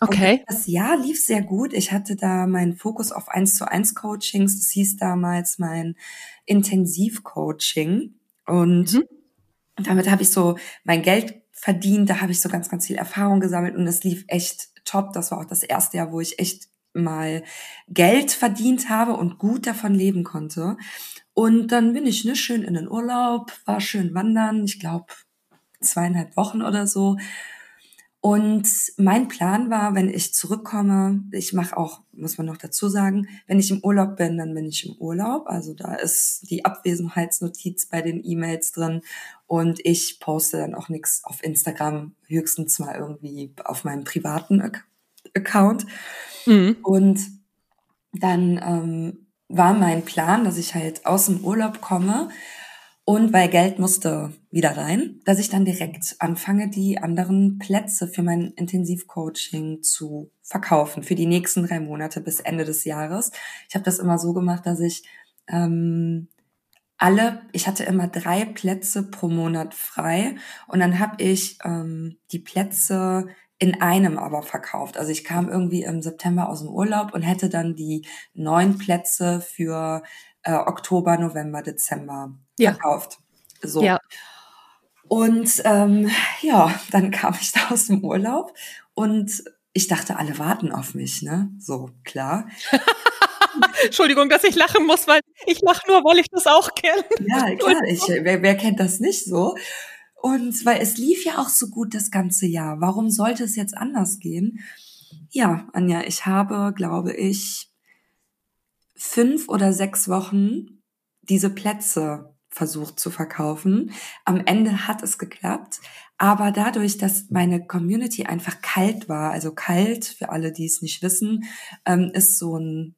Speaker 2: Okay.
Speaker 1: Und das Jahr lief sehr gut. Ich hatte da meinen Fokus auf eins zu eins Coachings. Das hieß damals mein Intensivcoaching. Und mhm. damit habe ich so mein Geld verdient. Da habe ich so ganz, ganz viel Erfahrung gesammelt und es lief echt top. Das war auch das erste Jahr, wo ich echt mal Geld verdient habe und gut davon leben konnte. Und dann bin ich ne, schön in den Urlaub, war schön wandern, ich glaube zweieinhalb Wochen oder so. Und mein Plan war, wenn ich zurückkomme, ich mache auch, muss man noch dazu sagen, wenn ich im Urlaub bin, dann bin ich im Urlaub. Also da ist die Abwesenheitsnotiz bei den E-Mails drin und ich poste dann auch nichts auf Instagram, höchstens mal irgendwie auf meinem privaten Account. Mhm. Und dann ähm, war mein Plan, dass ich halt aus dem Urlaub komme und weil Geld musste wieder rein, dass ich dann direkt anfange, die anderen Plätze für mein Intensivcoaching zu verkaufen für die nächsten drei Monate bis Ende des Jahres. Ich habe das immer so gemacht, dass ich ähm, alle, ich hatte immer drei Plätze pro Monat frei und dann habe ich ähm, die Plätze in einem aber verkauft. Also ich kam irgendwie im September aus dem Urlaub und hätte dann die neun Plätze für äh, Oktober, November, Dezember ja. verkauft. So. Ja. Und ähm, ja, dann <laughs> kam ich da aus dem Urlaub und ich dachte, alle warten auf mich, ne? So, klar. <laughs>
Speaker 2: Entschuldigung, dass ich lachen muss, weil ich lache nur, weil ich das auch kenne.
Speaker 1: Ja, klar, ich, wer, wer kennt das nicht so? Und weil es lief ja auch so gut das ganze Jahr. Warum sollte es jetzt anders gehen? Ja, Anja, ich habe, glaube ich, fünf oder sechs Wochen diese Plätze versucht zu verkaufen. Am Ende hat es geklappt, aber dadurch, dass meine Community einfach kalt war, also kalt für alle, die es nicht wissen, ähm, ist so ein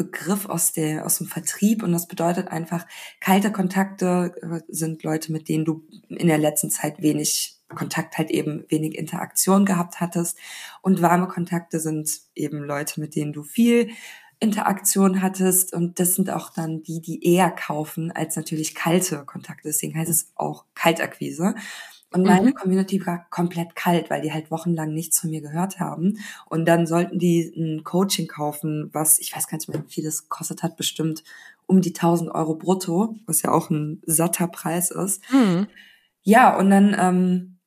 Speaker 1: Begriff aus der aus dem Vertrieb und das bedeutet einfach kalte Kontakte äh, sind Leute, mit denen du in der letzten Zeit wenig Kontakt halt eben wenig Interaktion gehabt hattest und warme Kontakte sind eben Leute, mit denen du viel Interaktion hattest und das sind auch dann die, die eher kaufen als natürlich kalte Kontakte. Deswegen heißt es auch Kaltakquise. Und meine mhm. Community war komplett kalt, weil die halt wochenlang nichts von mir gehört haben. Und dann sollten die ein Coaching kaufen, was, ich weiß gar nicht mehr, wie viel das kostet hat, bestimmt um die 1000 Euro brutto, was ja auch ein satter Preis ist. Mhm. Ja, und dann ähm,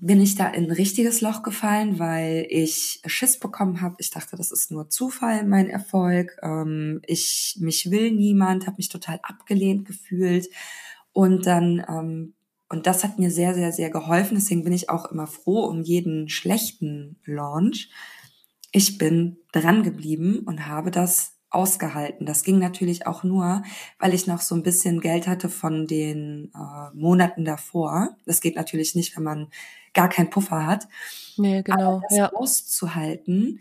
Speaker 1: bin ich da in ein richtiges Loch gefallen, weil ich Schiss bekommen habe. Ich dachte, das ist nur Zufall, mein Erfolg. Ähm, ich mich will niemand, habe mich total abgelehnt gefühlt. Und dann ähm, und das hat mir sehr, sehr, sehr geholfen. Deswegen bin ich auch immer froh um jeden schlechten Launch. Ich bin dran geblieben und habe das ausgehalten. Das ging natürlich auch nur, weil ich noch so ein bisschen Geld hatte von den äh, Monaten davor. Das geht natürlich nicht, wenn man gar keinen Puffer hat.
Speaker 2: Nee, genau.
Speaker 1: Aber das ja. auszuhalten,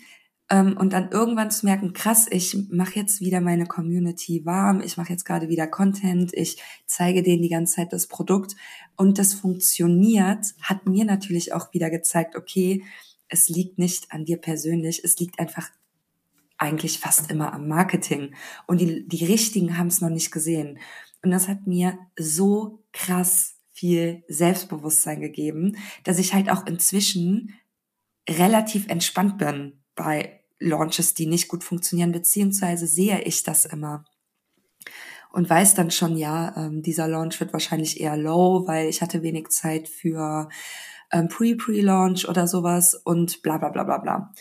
Speaker 1: und dann irgendwann zu merken, krass, ich mache jetzt wieder meine Community warm, ich mache jetzt gerade wieder Content, ich zeige denen die ganze Zeit das Produkt und das funktioniert, hat mir natürlich auch wieder gezeigt, okay, es liegt nicht an dir persönlich, es liegt einfach eigentlich fast immer am Marketing. Und die, die Richtigen haben es noch nicht gesehen. Und das hat mir so krass viel Selbstbewusstsein gegeben, dass ich halt auch inzwischen relativ entspannt bin bei Launches, die nicht gut funktionieren, beziehungsweise sehe ich das immer und weiß dann schon, ja, ähm, dieser Launch wird wahrscheinlich eher low, weil ich hatte wenig Zeit für ähm, Pre-Pre-Launch oder sowas und bla bla bla bla bla.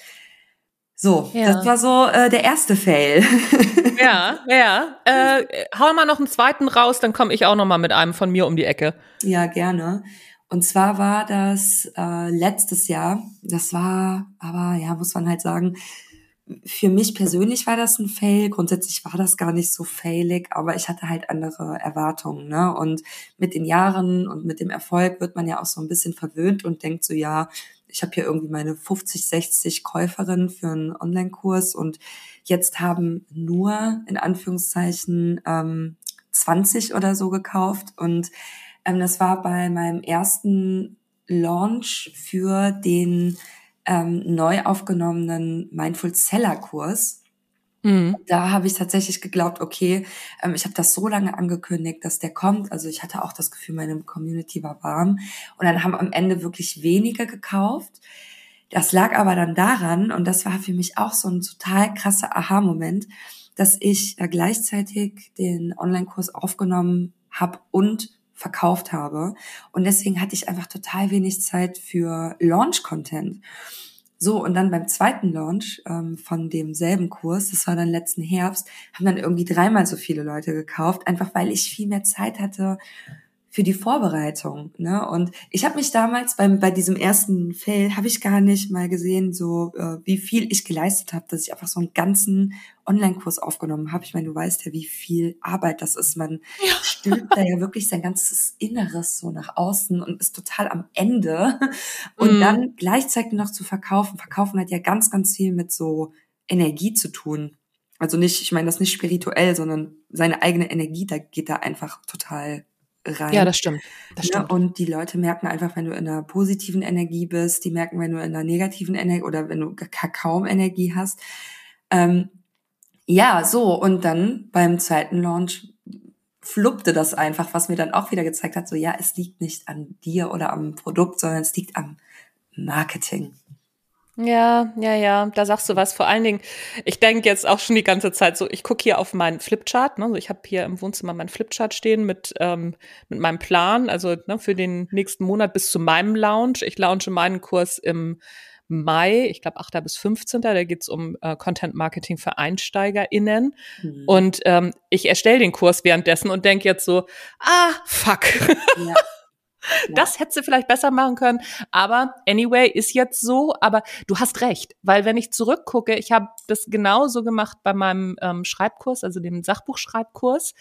Speaker 1: So, ja. das war so äh, der erste Fail. <laughs>
Speaker 2: ja, ja. Äh, hau mal noch einen zweiten raus, dann komme ich auch noch mal mit einem von mir um die Ecke.
Speaker 1: Ja, gerne. Und zwar war das äh, letztes Jahr. Das war, aber ja, muss man halt sagen, für mich persönlich war das ein Fail. Grundsätzlich war das gar nicht so failig, aber ich hatte halt andere Erwartungen. Ne? Und mit den Jahren und mit dem Erfolg wird man ja auch so ein bisschen verwöhnt und denkt so, ja, ich habe hier irgendwie meine 50, 60 Käuferinnen für einen Online-Kurs und jetzt haben nur in Anführungszeichen ähm, 20 oder so gekauft. Und ähm, das war bei meinem ersten Launch für den ähm, neu aufgenommenen Mindful Seller Kurs. Mhm. Da habe ich tatsächlich geglaubt, okay, ähm, ich habe das so lange angekündigt, dass der kommt. Also ich hatte auch das Gefühl, meine Community war warm. Und dann haben am Ende wirklich wenige gekauft. Das lag aber dann daran, und das war für mich auch so ein total krasser Aha-Moment, dass ich äh, gleichzeitig den Online-Kurs aufgenommen habe und verkauft habe. Und deswegen hatte ich einfach total wenig Zeit für Launch-Content. So, und dann beim zweiten Launch ähm, von demselben Kurs, das war dann letzten Herbst, haben dann irgendwie dreimal so viele Leute gekauft, einfach weil ich viel mehr Zeit hatte für die Vorbereitung. Ne? Und ich habe mich damals beim, bei diesem ersten Fail, habe ich gar nicht mal gesehen, so äh, wie viel ich geleistet habe, dass ich einfach so einen ganzen Online-Kurs aufgenommen habe. Ich meine, du weißt ja, wie viel Arbeit das ist. Man ja. stülpt da ja wirklich sein ganzes Inneres so nach außen und ist total am Ende. Und mm. dann gleichzeitig noch zu verkaufen. Verkaufen hat ja ganz, ganz viel mit so Energie zu tun. Also nicht, ich meine das nicht spirituell, sondern seine eigene Energie, da geht da einfach total rein.
Speaker 2: Ja, das stimmt. Das
Speaker 1: ne?
Speaker 2: stimmt.
Speaker 1: Und die Leute merken einfach, wenn du in einer positiven Energie bist, die merken, wenn du in einer negativen Energie oder wenn du kaum Energie hast. Ähm, ja, so. Und dann beim zweiten Launch fluppte das einfach, was mir dann auch wieder gezeigt hat, so ja, es liegt nicht an dir oder am Produkt, sondern es liegt am Marketing.
Speaker 2: Ja, ja, ja, da sagst du was. Vor allen Dingen, ich denke jetzt auch schon die ganze Zeit so, ich gucke hier auf meinen Flipchart. Ne? Also ich habe hier im Wohnzimmer meinen Flipchart stehen mit, ähm, mit meinem Plan, also ne, für den nächsten Monat bis zu meinem Lounge. Ich launche meinen Kurs im Mai, ich glaube 8. bis 15. Da geht's um äh, Content Marketing für EinsteigerInnen. Mhm. Und ähm, ich erstelle den Kurs währenddessen und denke jetzt so, ah, fuck. Ja. <laughs> Das hätte sie vielleicht besser machen können. Aber anyway, ist jetzt so. Aber du hast recht, weil wenn ich zurückgucke, ich habe das genauso gemacht bei meinem ähm, Schreibkurs, also dem Sachbuchschreibkurs.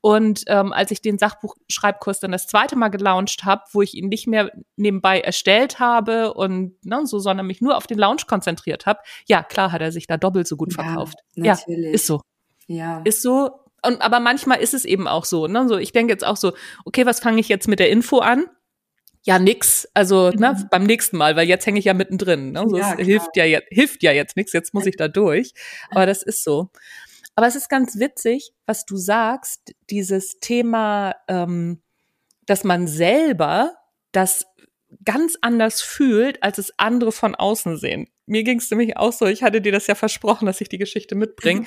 Speaker 2: Und ähm, als ich den Sachbuchschreibkurs dann das zweite Mal gelauncht habe, wo ich ihn nicht mehr nebenbei erstellt habe und ne, so, sondern mich nur auf den Launch konzentriert habe, ja, klar hat er sich da doppelt so gut verkauft. Ja, natürlich. ja ist so. Ja. Ist so, und aber manchmal ist es eben auch so, ne? So, ich denke jetzt auch so, okay, was fange ich jetzt mit der Info an? Ja, nix. Also ne, mhm. ne, beim nächsten Mal, weil jetzt hänge ich ja mittendrin. Ne? So, ja, es hilft ja jetzt, hilft ja jetzt nichts. Jetzt muss ich da durch. Aber das ist so. Aber es ist ganz witzig, was du sagst, dieses Thema, ähm, dass man selber das ganz anders fühlt, als es andere von außen sehen. Mir ging es nämlich auch so, ich hatte dir das ja versprochen, dass ich die Geschichte mitbringe.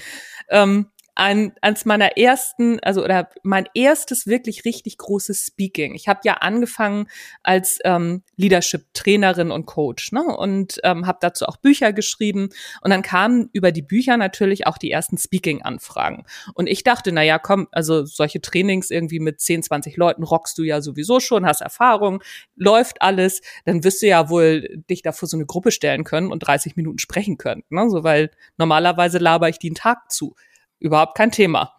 Speaker 2: ähm, ein, eins meiner ersten, also oder mein erstes wirklich richtig großes Speaking. Ich habe ja angefangen als ähm, Leadership-Trainerin und Coach ne? und ähm, habe dazu auch Bücher geschrieben. Und dann kamen über die Bücher natürlich auch die ersten Speaking-Anfragen. Und ich dachte, na ja, komm, also solche Trainings irgendwie mit 10, 20 Leuten rockst du ja sowieso schon, hast Erfahrung, läuft alles, dann wirst du ja wohl dich da vor so eine Gruppe stellen können und 30 Minuten sprechen können. Ne? So, weil normalerweise laber ich einen Tag zu überhaupt kein Thema.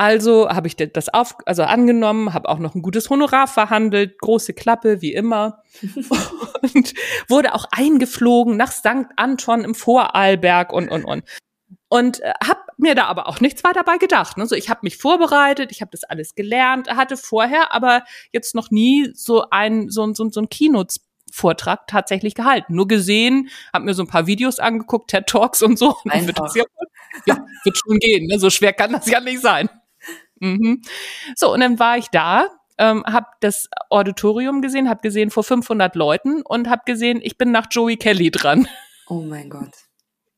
Speaker 2: Also habe ich das auf, also angenommen, habe auch noch ein gutes Honorar verhandelt, große Klappe wie immer <laughs> und wurde auch eingeflogen nach St. Anton im Vorarlberg und und und und äh, habe mir da aber auch nichts weiter dabei gedacht. Ne? So, ich habe mich vorbereitet, ich habe das alles gelernt, hatte vorher aber jetzt noch nie so ein so, so, so ein Keynote Vortrag tatsächlich gehalten. Nur gesehen, habe mir so ein paar Videos angeguckt, TED Talks und so. <laughs> Und wird ja, ja, wird schon gehen. Ne? So schwer kann das ja nicht sein. Mhm. So, und dann war ich da, ähm, habe das Auditorium gesehen, habe gesehen vor 500 Leuten und habe gesehen, ich bin nach Joey Kelly dran.
Speaker 1: Oh mein Gott.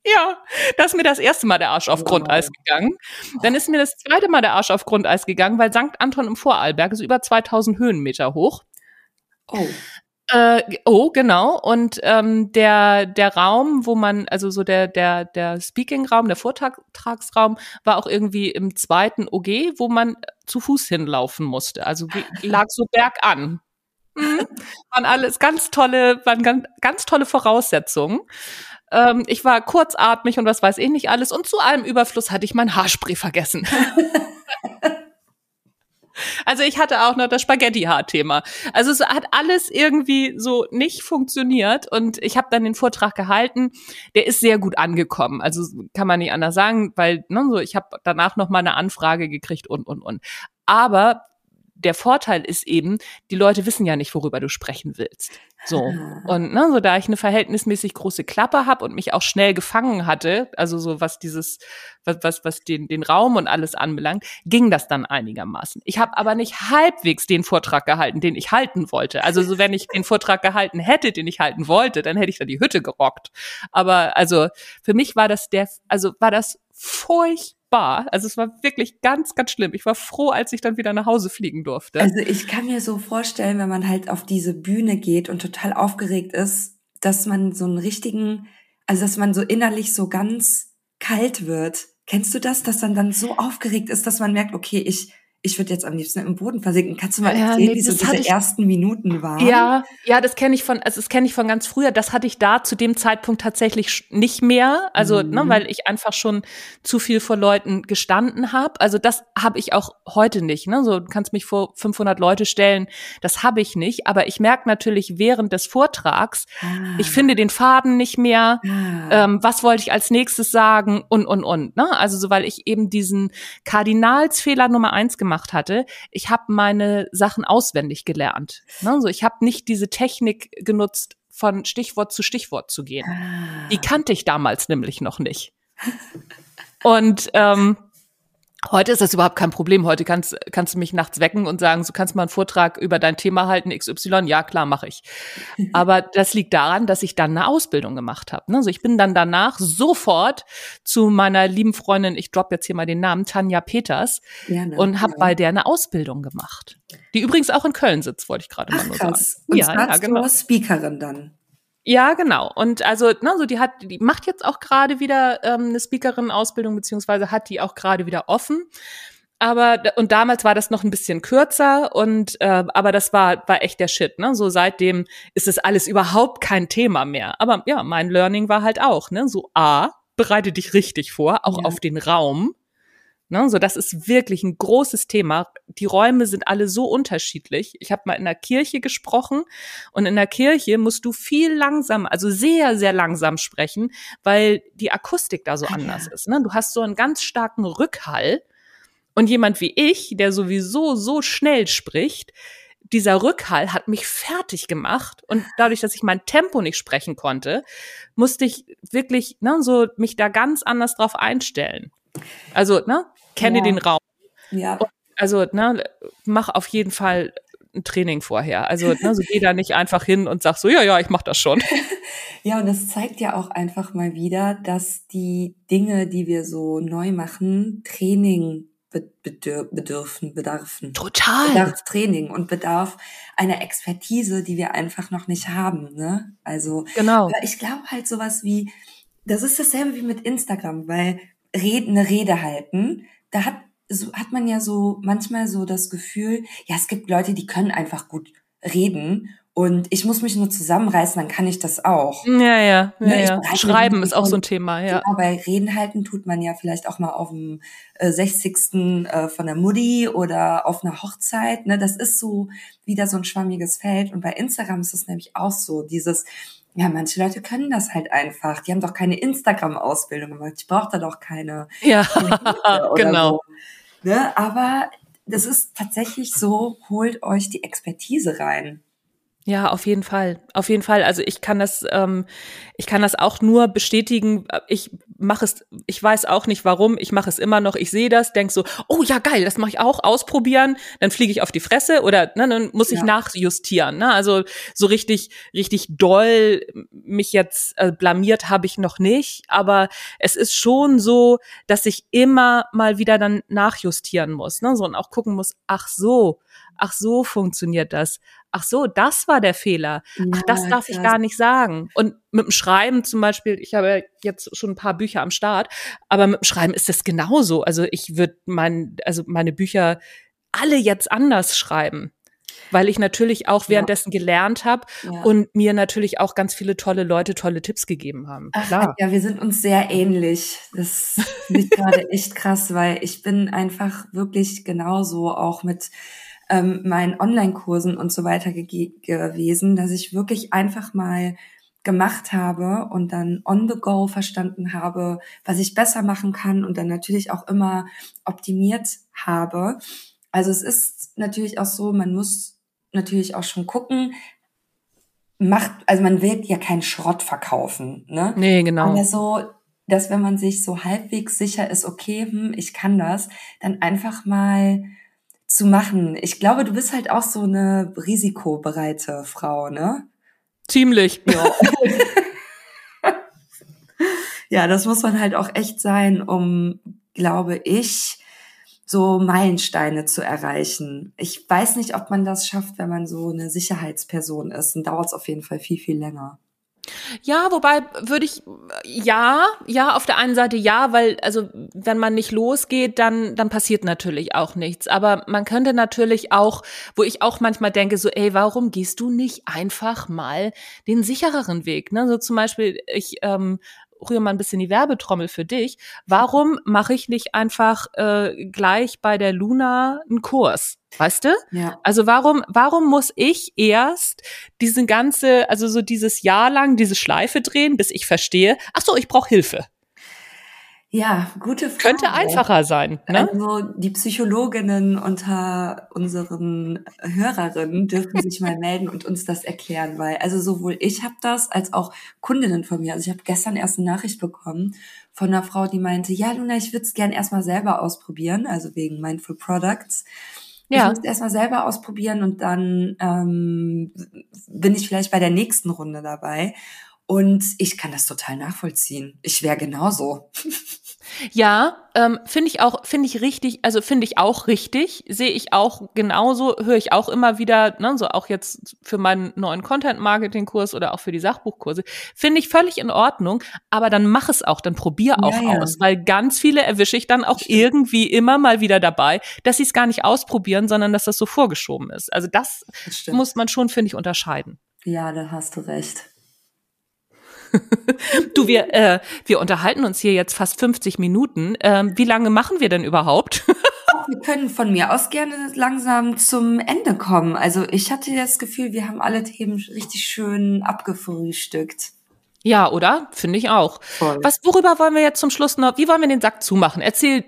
Speaker 2: Ja, da ist mir das erste Mal der Arsch auf wow. Grundeis gegangen. Dann ist mir das zweite Mal der Arsch auf Grundeis gegangen, weil St. Anton im Vorarlberg ist über 2000 Höhenmeter hoch.
Speaker 1: Oh.
Speaker 2: Äh, oh, genau. Und ähm, der der Raum, wo man, also so der der der Speaking-Raum, der Vortragsraum, war auch irgendwie im zweiten OG, wo man zu Fuß hinlaufen musste. Also lag so bergan. Mhm. Waren alles ganz tolle, waren ganz, ganz tolle Voraussetzungen. Ähm, ich war kurzatmig und was weiß ich nicht alles. Und zu allem Überfluss hatte ich mein Haarspray vergessen. <laughs> Also ich hatte auch noch das Spaghetti-Haar-Thema. Also es hat alles irgendwie so nicht funktioniert und ich habe dann den Vortrag gehalten. Der ist sehr gut angekommen. Also kann man nicht anders sagen, weil ne, so ich habe danach noch mal eine Anfrage gekriegt und und und. Aber der Vorteil ist eben, die Leute wissen ja nicht, worüber du sprechen willst. So. Ah. Und ne, so da ich eine verhältnismäßig große Klappe habe und mich auch schnell gefangen hatte, also so was dieses, was, was, was den, den Raum und alles anbelangt, ging das dann einigermaßen. Ich habe aber nicht halbwegs den Vortrag gehalten, den ich halten wollte. Also so, wenn ich den Vortrag gehalten hätte, den ich halten wollte, dann hätte ich da die Hütte gerockt. Aber also für mich war das der, also war das furchtbar furchtbar. Also es war wirklich ganz, ganz schlimm. Ich war froh, als ich dann wieder nach Hause fliegen durfte.
Speaker 1: Also ich kann mir so vorstellen, wenn man halt auf diese Bühne geht und total aufgeregt ist, dass man so einen richtigen, also dass man so innerlich so ganz kalt wird. Kennst du das, dass dann dann so aufgeregt ist, dass man merkt, okay, ich ich würde jetzt am liebsten im Boden versinken. Kannst du mal ja, erzählen, nee, wie so diese ich, ersten Minuten waren?
Speaker 2: Ja, ja, das kenne ich von, also das kenne ich von ganz früher. Das hatte ich da zu dem Zeitpunkt tatsächlich nicht mehr. Also, mhm. ne, weil ich einfach schon zu viel vor Leuten gestanden habe. Also das habe ich auch heute nicht. Ne? So, du kannst mich vor 500 Leute stellen. Das habe ich nicht. Aber ich merke natürlich während des Vortrags, ah. ich finde den Faden nicht mehr. Ah. Ähm, was wollte ich als nächstes sagen? Und, und, und. Ne? Also so, weil ich eben diesen Kardinalsfehler Nummer eins gemacht gemacht hatte, ich habe meine Sachen auswendig gelernt. Ne? Also ich habe nicht diese Technik genutzt, von Stichwort zu Stichwort zu gehen. Die ah. kannte ich damals nämlich noch nicht. Und ähm, Heute ist das überhaupt kein Problem. Heute kannst, kannst du mich nachts wecken und sagen, du kannst mal einen Vortrag über dein Thema halten, XY. Ja, klar, mache ich. <laughs> Aber das liegt daran, dass ich dann eine Ausbildung gemacht habe. Also ich bin dann danach sofort zu meiner lieben Freundin, ich drop jetzt hier mal den Namen, Tanja Peters, Gerne, und habe ja. bei der eine Ausbildung gemacht. Die übrigens auch in Köln sitzt, wollte ich gerade mal nur krass. sagen.
Speaker 1: Und ja, ja, genau. Speakerin dann.
Speaker 2: Ja, genau. Und also, ne, so die hat, die macht jetzt auch gerade wieder ähm, eine Speakerin-Ausbildung, beziehungsweise hat die auch gerade wieder offen. Aber und damals war das noch ein bisschen kürzer und äh, aber das war war echt der Shit. Ne? So seitdem ist es alles überhaupt kein Thema mehr. Aber ja, mein Learning war halt auch ne, so a bereite dich richtig vor, auch ja. auf den Raum. Ne, so, das ist wirklich ein großes Thema. Die Räume sind alle so unterschiedlich. Ich habe mal in der Kirche gesprochen und in der Kirche musst du viel langsam, also sehr, sehr langsam sprechen, weil die Akustik da so ah, anders ja. ist. Ne? Du hast so einen ganz starken Rückhall und jemand wie ich, der sowieso so schnell spricht, dieser Rückhall hat mich fertig gemacht und dadurch, dass ich mein Tempo nicht sprechen konnte, musste ich wirklich ne, so mich da ganz anders drauf einstellen. Also, ne, kenne ja. den Raum.
Speaker 1: Ja.
Speaker 2: Und also, ne, mach auf jeden Fall ein Training vorher. Also, ne, so geh da nicht einfach hin und sag so, ja, ja, ich mach das schon. <laughs>
Speaker 1: ja, und das zeigt ja auch einfach mal wieder, dass die Dinge, die wir so neu machen, Training bedürfen, bedarfen.
Speaker 2: Total.
Speaker 1: Bedarf Training und bedarf einer Expertise, die wir einfach noch nicht haben, ne? Also,
Speaker 2: genau.
Speaker 1: ich glaube halt sowas wie, das ist dasselbe wie mit Instagram, weil Reden, eine Rede halten, da hat, so, hat man ja so manchmal so das Gefühl, ja, es gibt Leute, die können einfach gut reden und ich muss mich nur zusammenreißen, dann kann ich das auch.
Speaker 2: Ja, ja, ja. Ne, ja. Schreiben ist auch so ein Thema, ja.
Speaker 1: Genau, bei Reden halten tut man ja vielleicht auch mal auf dem äh, 60. Äh, von der Mutti oder auf einer Hochzeit. Ne? Das ist so wieder so ein schwammiges Feld. Und bei Instagram ist es nämlich auch so, dieses, ja, manche Leute können das halt einfach. Die haben doch keine Instagram-Ausbildung gemacht. Ich brauche da doch keine.
Speaker 2: Ja, <laughs> <laughs> genau.
Speaker 1: So. Ne? Aber das ist tatsächlich so, holt euch die Expertise rein.
Speaker 2: Ja, auf jeden Fall. Auf jeden Fall. Also ich kann das, ähm, ich kann das auch nur bestätigen. Ich mache es, ich weiß auch nicht warum, ich mache es immer noch, ich sehe das, denk so, oh ja, geil, das mache ich auch, ausprobieren, dann fliege ich auf die Fresse oder ne, dann muss ich ja. nachjustieren. Ne? Also so richtig, richtig doll mich jetzt äh, blamiert habe ich noch nicht, aber es ist schon so, dass ich immer mal wieder dann nachjustieren muss. Ne? So und auch gucken muss, ach so, ach so funktioniert das ach so, das war der Fehler. Ja, ach, das darf krass. ich gar nicht sagen. Und mit dem Schreiben zum Beispiel, ich habe jetzt schon ein paar Bücher am Start, aber mit dem Schreiben ist das genauso. Also ich würde mein, also meine Bücher alle jetzt anders schreiben. Weil ich natürlich auch währenddessen ja. gelernt habe ja. und mir natürlich auch ganz viele tolle Leute tolle Tipps gegeben haben.
Speaker 1: Ach, Klar. Ja, wir sind uns sehr ähnlich. Das finde ich <laughs> gerade echt krass, weil ich bin einfach wirklich genauso auch mit ähm, meinen Online-Kursen und so weiter ge gewesen, dass ich wirklich einfach mal gemacht habe und dann on the go verstanden habe, was ich besser machen kann und dann natürlich auch immer optimiert habe. Also es ist natürlich auch so, man muss natürlich auch schon gucken, macht, also man will ja keinen Schrott verkaufen, ne?
Speaker 2: Nee, genau.
Speaker 1: Aber so, dass wenn man sich so halbwegs sicher ist, okay, hm, ich kann das, dann einfach mal zu machen. Ich glaube, du bist halt auch so eine risikobereite Frau, ne?
Speaker 2: Ziemlich.
Speaker 1: Ja. <laughs> ja, das muss man halt auch echt sein, um, glaube ich, so Meilensteine zu erreichen. Ich weiß nicht, ob man das schafft, wenn man so eine Sicherheitsperson ist. Dann dauert es auf jeden Fall viel, viel länger.
Speaker 2: Ja, wobei würde ich ja, ja, auf der einen Seite ja, weil also wenn man nicht losgeht, dann dann passiert natürlich auch nichts, aber man könnte natürlich auch, wo ich auch manchmal denke so, ey, warum gehst du nicht einfach mal den sichereren Weg, ne? So zum Beispiel ich ähm, rühre mal ein bisschen die Werbetrommel für dich. Warum mache ich nicht einfach äh, gleich bei der Luna einen Kurs? Weißt du?
Speaker 1: Ja.
Speaker 2: Also warum, warum muss ich erst diesen ganze, also so dieses Jahr lang diese Schleife drehen, bis ich verstehe, ach so, ich brauche Hilfe.
Speaker 1: Ja, gute Frage.
Speaker 2: Könnte einfacher sein. Ne?
Speaker 1: Also die Psychologinnen unter unseren Hörerinnen dürfen sich mal <laughs> melden und uns das erklären, weil also sowohl ich habe das als auch Kundinnen von mir. Also ich habe gestern erst eine Nachricht bekommen von einer Frau, die meinte, ja Luna, ich würde es gern erstmal selber ausprobieren, also wegen Mindful Products. Ja. Ich muss erstmal selber ausprobieren und dann ähm, bin ich vielleicht bei der nächsten Runde dabei. Und ich kann das total nachvollziehen. Ich wäre genauso. <laughs>
Speaker 2: Ja, ähm, finde ich auch, finde ich richtig, also finde ich auch richtig, sehe ich auch genauso, höre ich auch immer wieder, ne, so auch jetzt für meinen neuen Content-Marketing-Kurs oder auch für die Sachbuchkurse, finde ich völlig in Ordnung, aber dann mach es auch, dann probier auch ja, ja. aus, weil ganz viele erwische ich dann auch irgendwie immer mal wieder dabei, dass sie es gar nicht ausprobieren, sondern dass das so vorgeschoben ist. Also das, das muss man schon, finde ich, unterscheiden.
Speaker 1: Ja, da hast du recht. <laughs>
Speaker 2: du, wir, äh, wir unterhalten uns hier jetzt fast 50 Minuten. Ähm, wie lange machen wir denn überhaupt? <laughs>
Speaker 1: wir können von mir aus gerne langsam zum Ende kommen. Also ich hatte das Gefühl, wir haben alle Themen richtig schön abgefrühstückt.
Speaker 2: Ja, oder? Finde ich auch. Voll. Was, worüber wollen wir jetzt zum Schluss noch, wie wollen wir den Sack zumachen? Erzähl,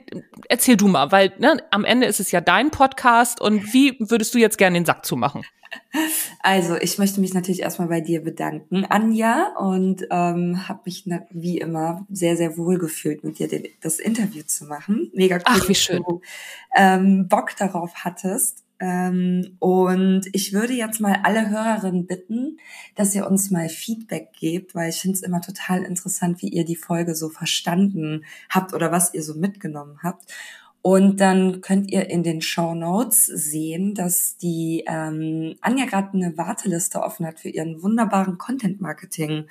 Speaker 2: erzähl du mal, weil ne, am Ende ist es ja dein Podcast und wie würdest du jetzt gerne den Sack zumachen? <laughs>
Speaker 1: Also, ich möchte mich natürlich erstmal bei dir bedanken, Anja, und ähm, habe mich wie immer sehr, sehr wohl gefühlt, mit dir den, das Interview zu machen. Mega cool,
Speaker 2: Ach, wie schön. dass du
Speaker 1: ähm, Bock darauf hattest. Ähm, und ich würde jetzt mal alle Hörerinnen bitten, dass ihr uns mal Feedback gebt, weil ich finde es immer total interessant, wie ihr die Folge so verstanden habt oder was ihr so mitgenommen habt. Und dann könnt ihr in den Show Notes sehen, dass die ähm, Anja gerade eine Warteliste offen hat für ihren wunderbaren Content Marketing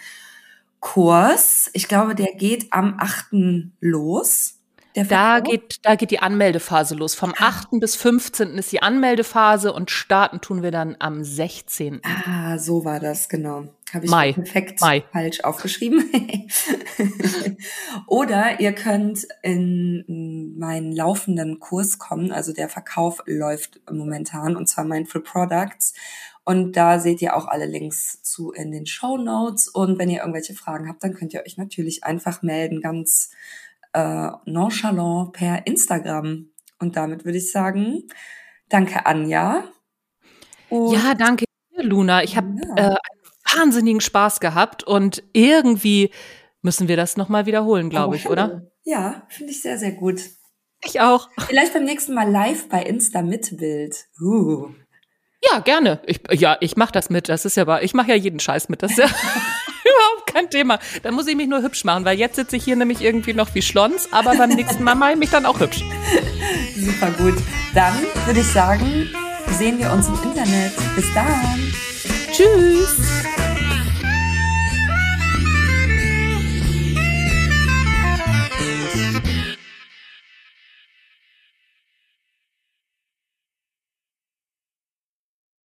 Speaker 1: Kurs. Ich glaube, der geht am 8. los.
Speaker 2: Da geht, da geht die Anmeldephase los. Vom 8. Ah. bis 15. ist die Anmeldephase und starten tun wir dann am 16.
Speaker 1: Ah, so war das, genau. Habe ich
Speaker 2: Mai.
Speaker 1: perfekt
Speaker 2: Mai.
Speaker 1: falsch aufgeschrieben. <laughs> Oder ihr könnt in meinen laufenden Kurs kommen. Also der Verkauf läuft momentan und zwar Mindful Products. Und da seht ihr auch alle Links zu in den Show Notes. Und wenn ihr irgendwelche Fragen habt, dann könnt ihr euch natürlich einfach melden, ganz äh, nonchalant per Instagram. Und damit würde ich sagen, danke Anja.
Speaker 2: Und ja, danke Luna. Ich habe ja. äh, einen wahnsinnigen Spaß gehabt und irgendwie müssen wir das nochmal wiederholen, glaube ich, oder?
Speaker 1: Ja, finde ich sehr, sehr gut.
Speaker 2: Ich auch.
Speaker 1: Vielleicht beim nächsten Mal live bei Insta mit Bild. Uh.
Speaker 2: Ja, gerne. Ich, ja, ich mache das mit. Das ist ja wahr. Ich mache ja jeden Scheiß mit. Das ja <laughs> kein Thema. Da muss ich mich nur hübsch machen, weil jetzt sitze ich hier nämlich irgendwie noch wie Schlons, aber beim nächsten Mal mache ich mich dann auch hübsch. <laughs>
Speaker 1: Super gut. Dann würde ich sagen, sehen wir uns im Internet. Bis dann.
Speaker 2: Tschüss.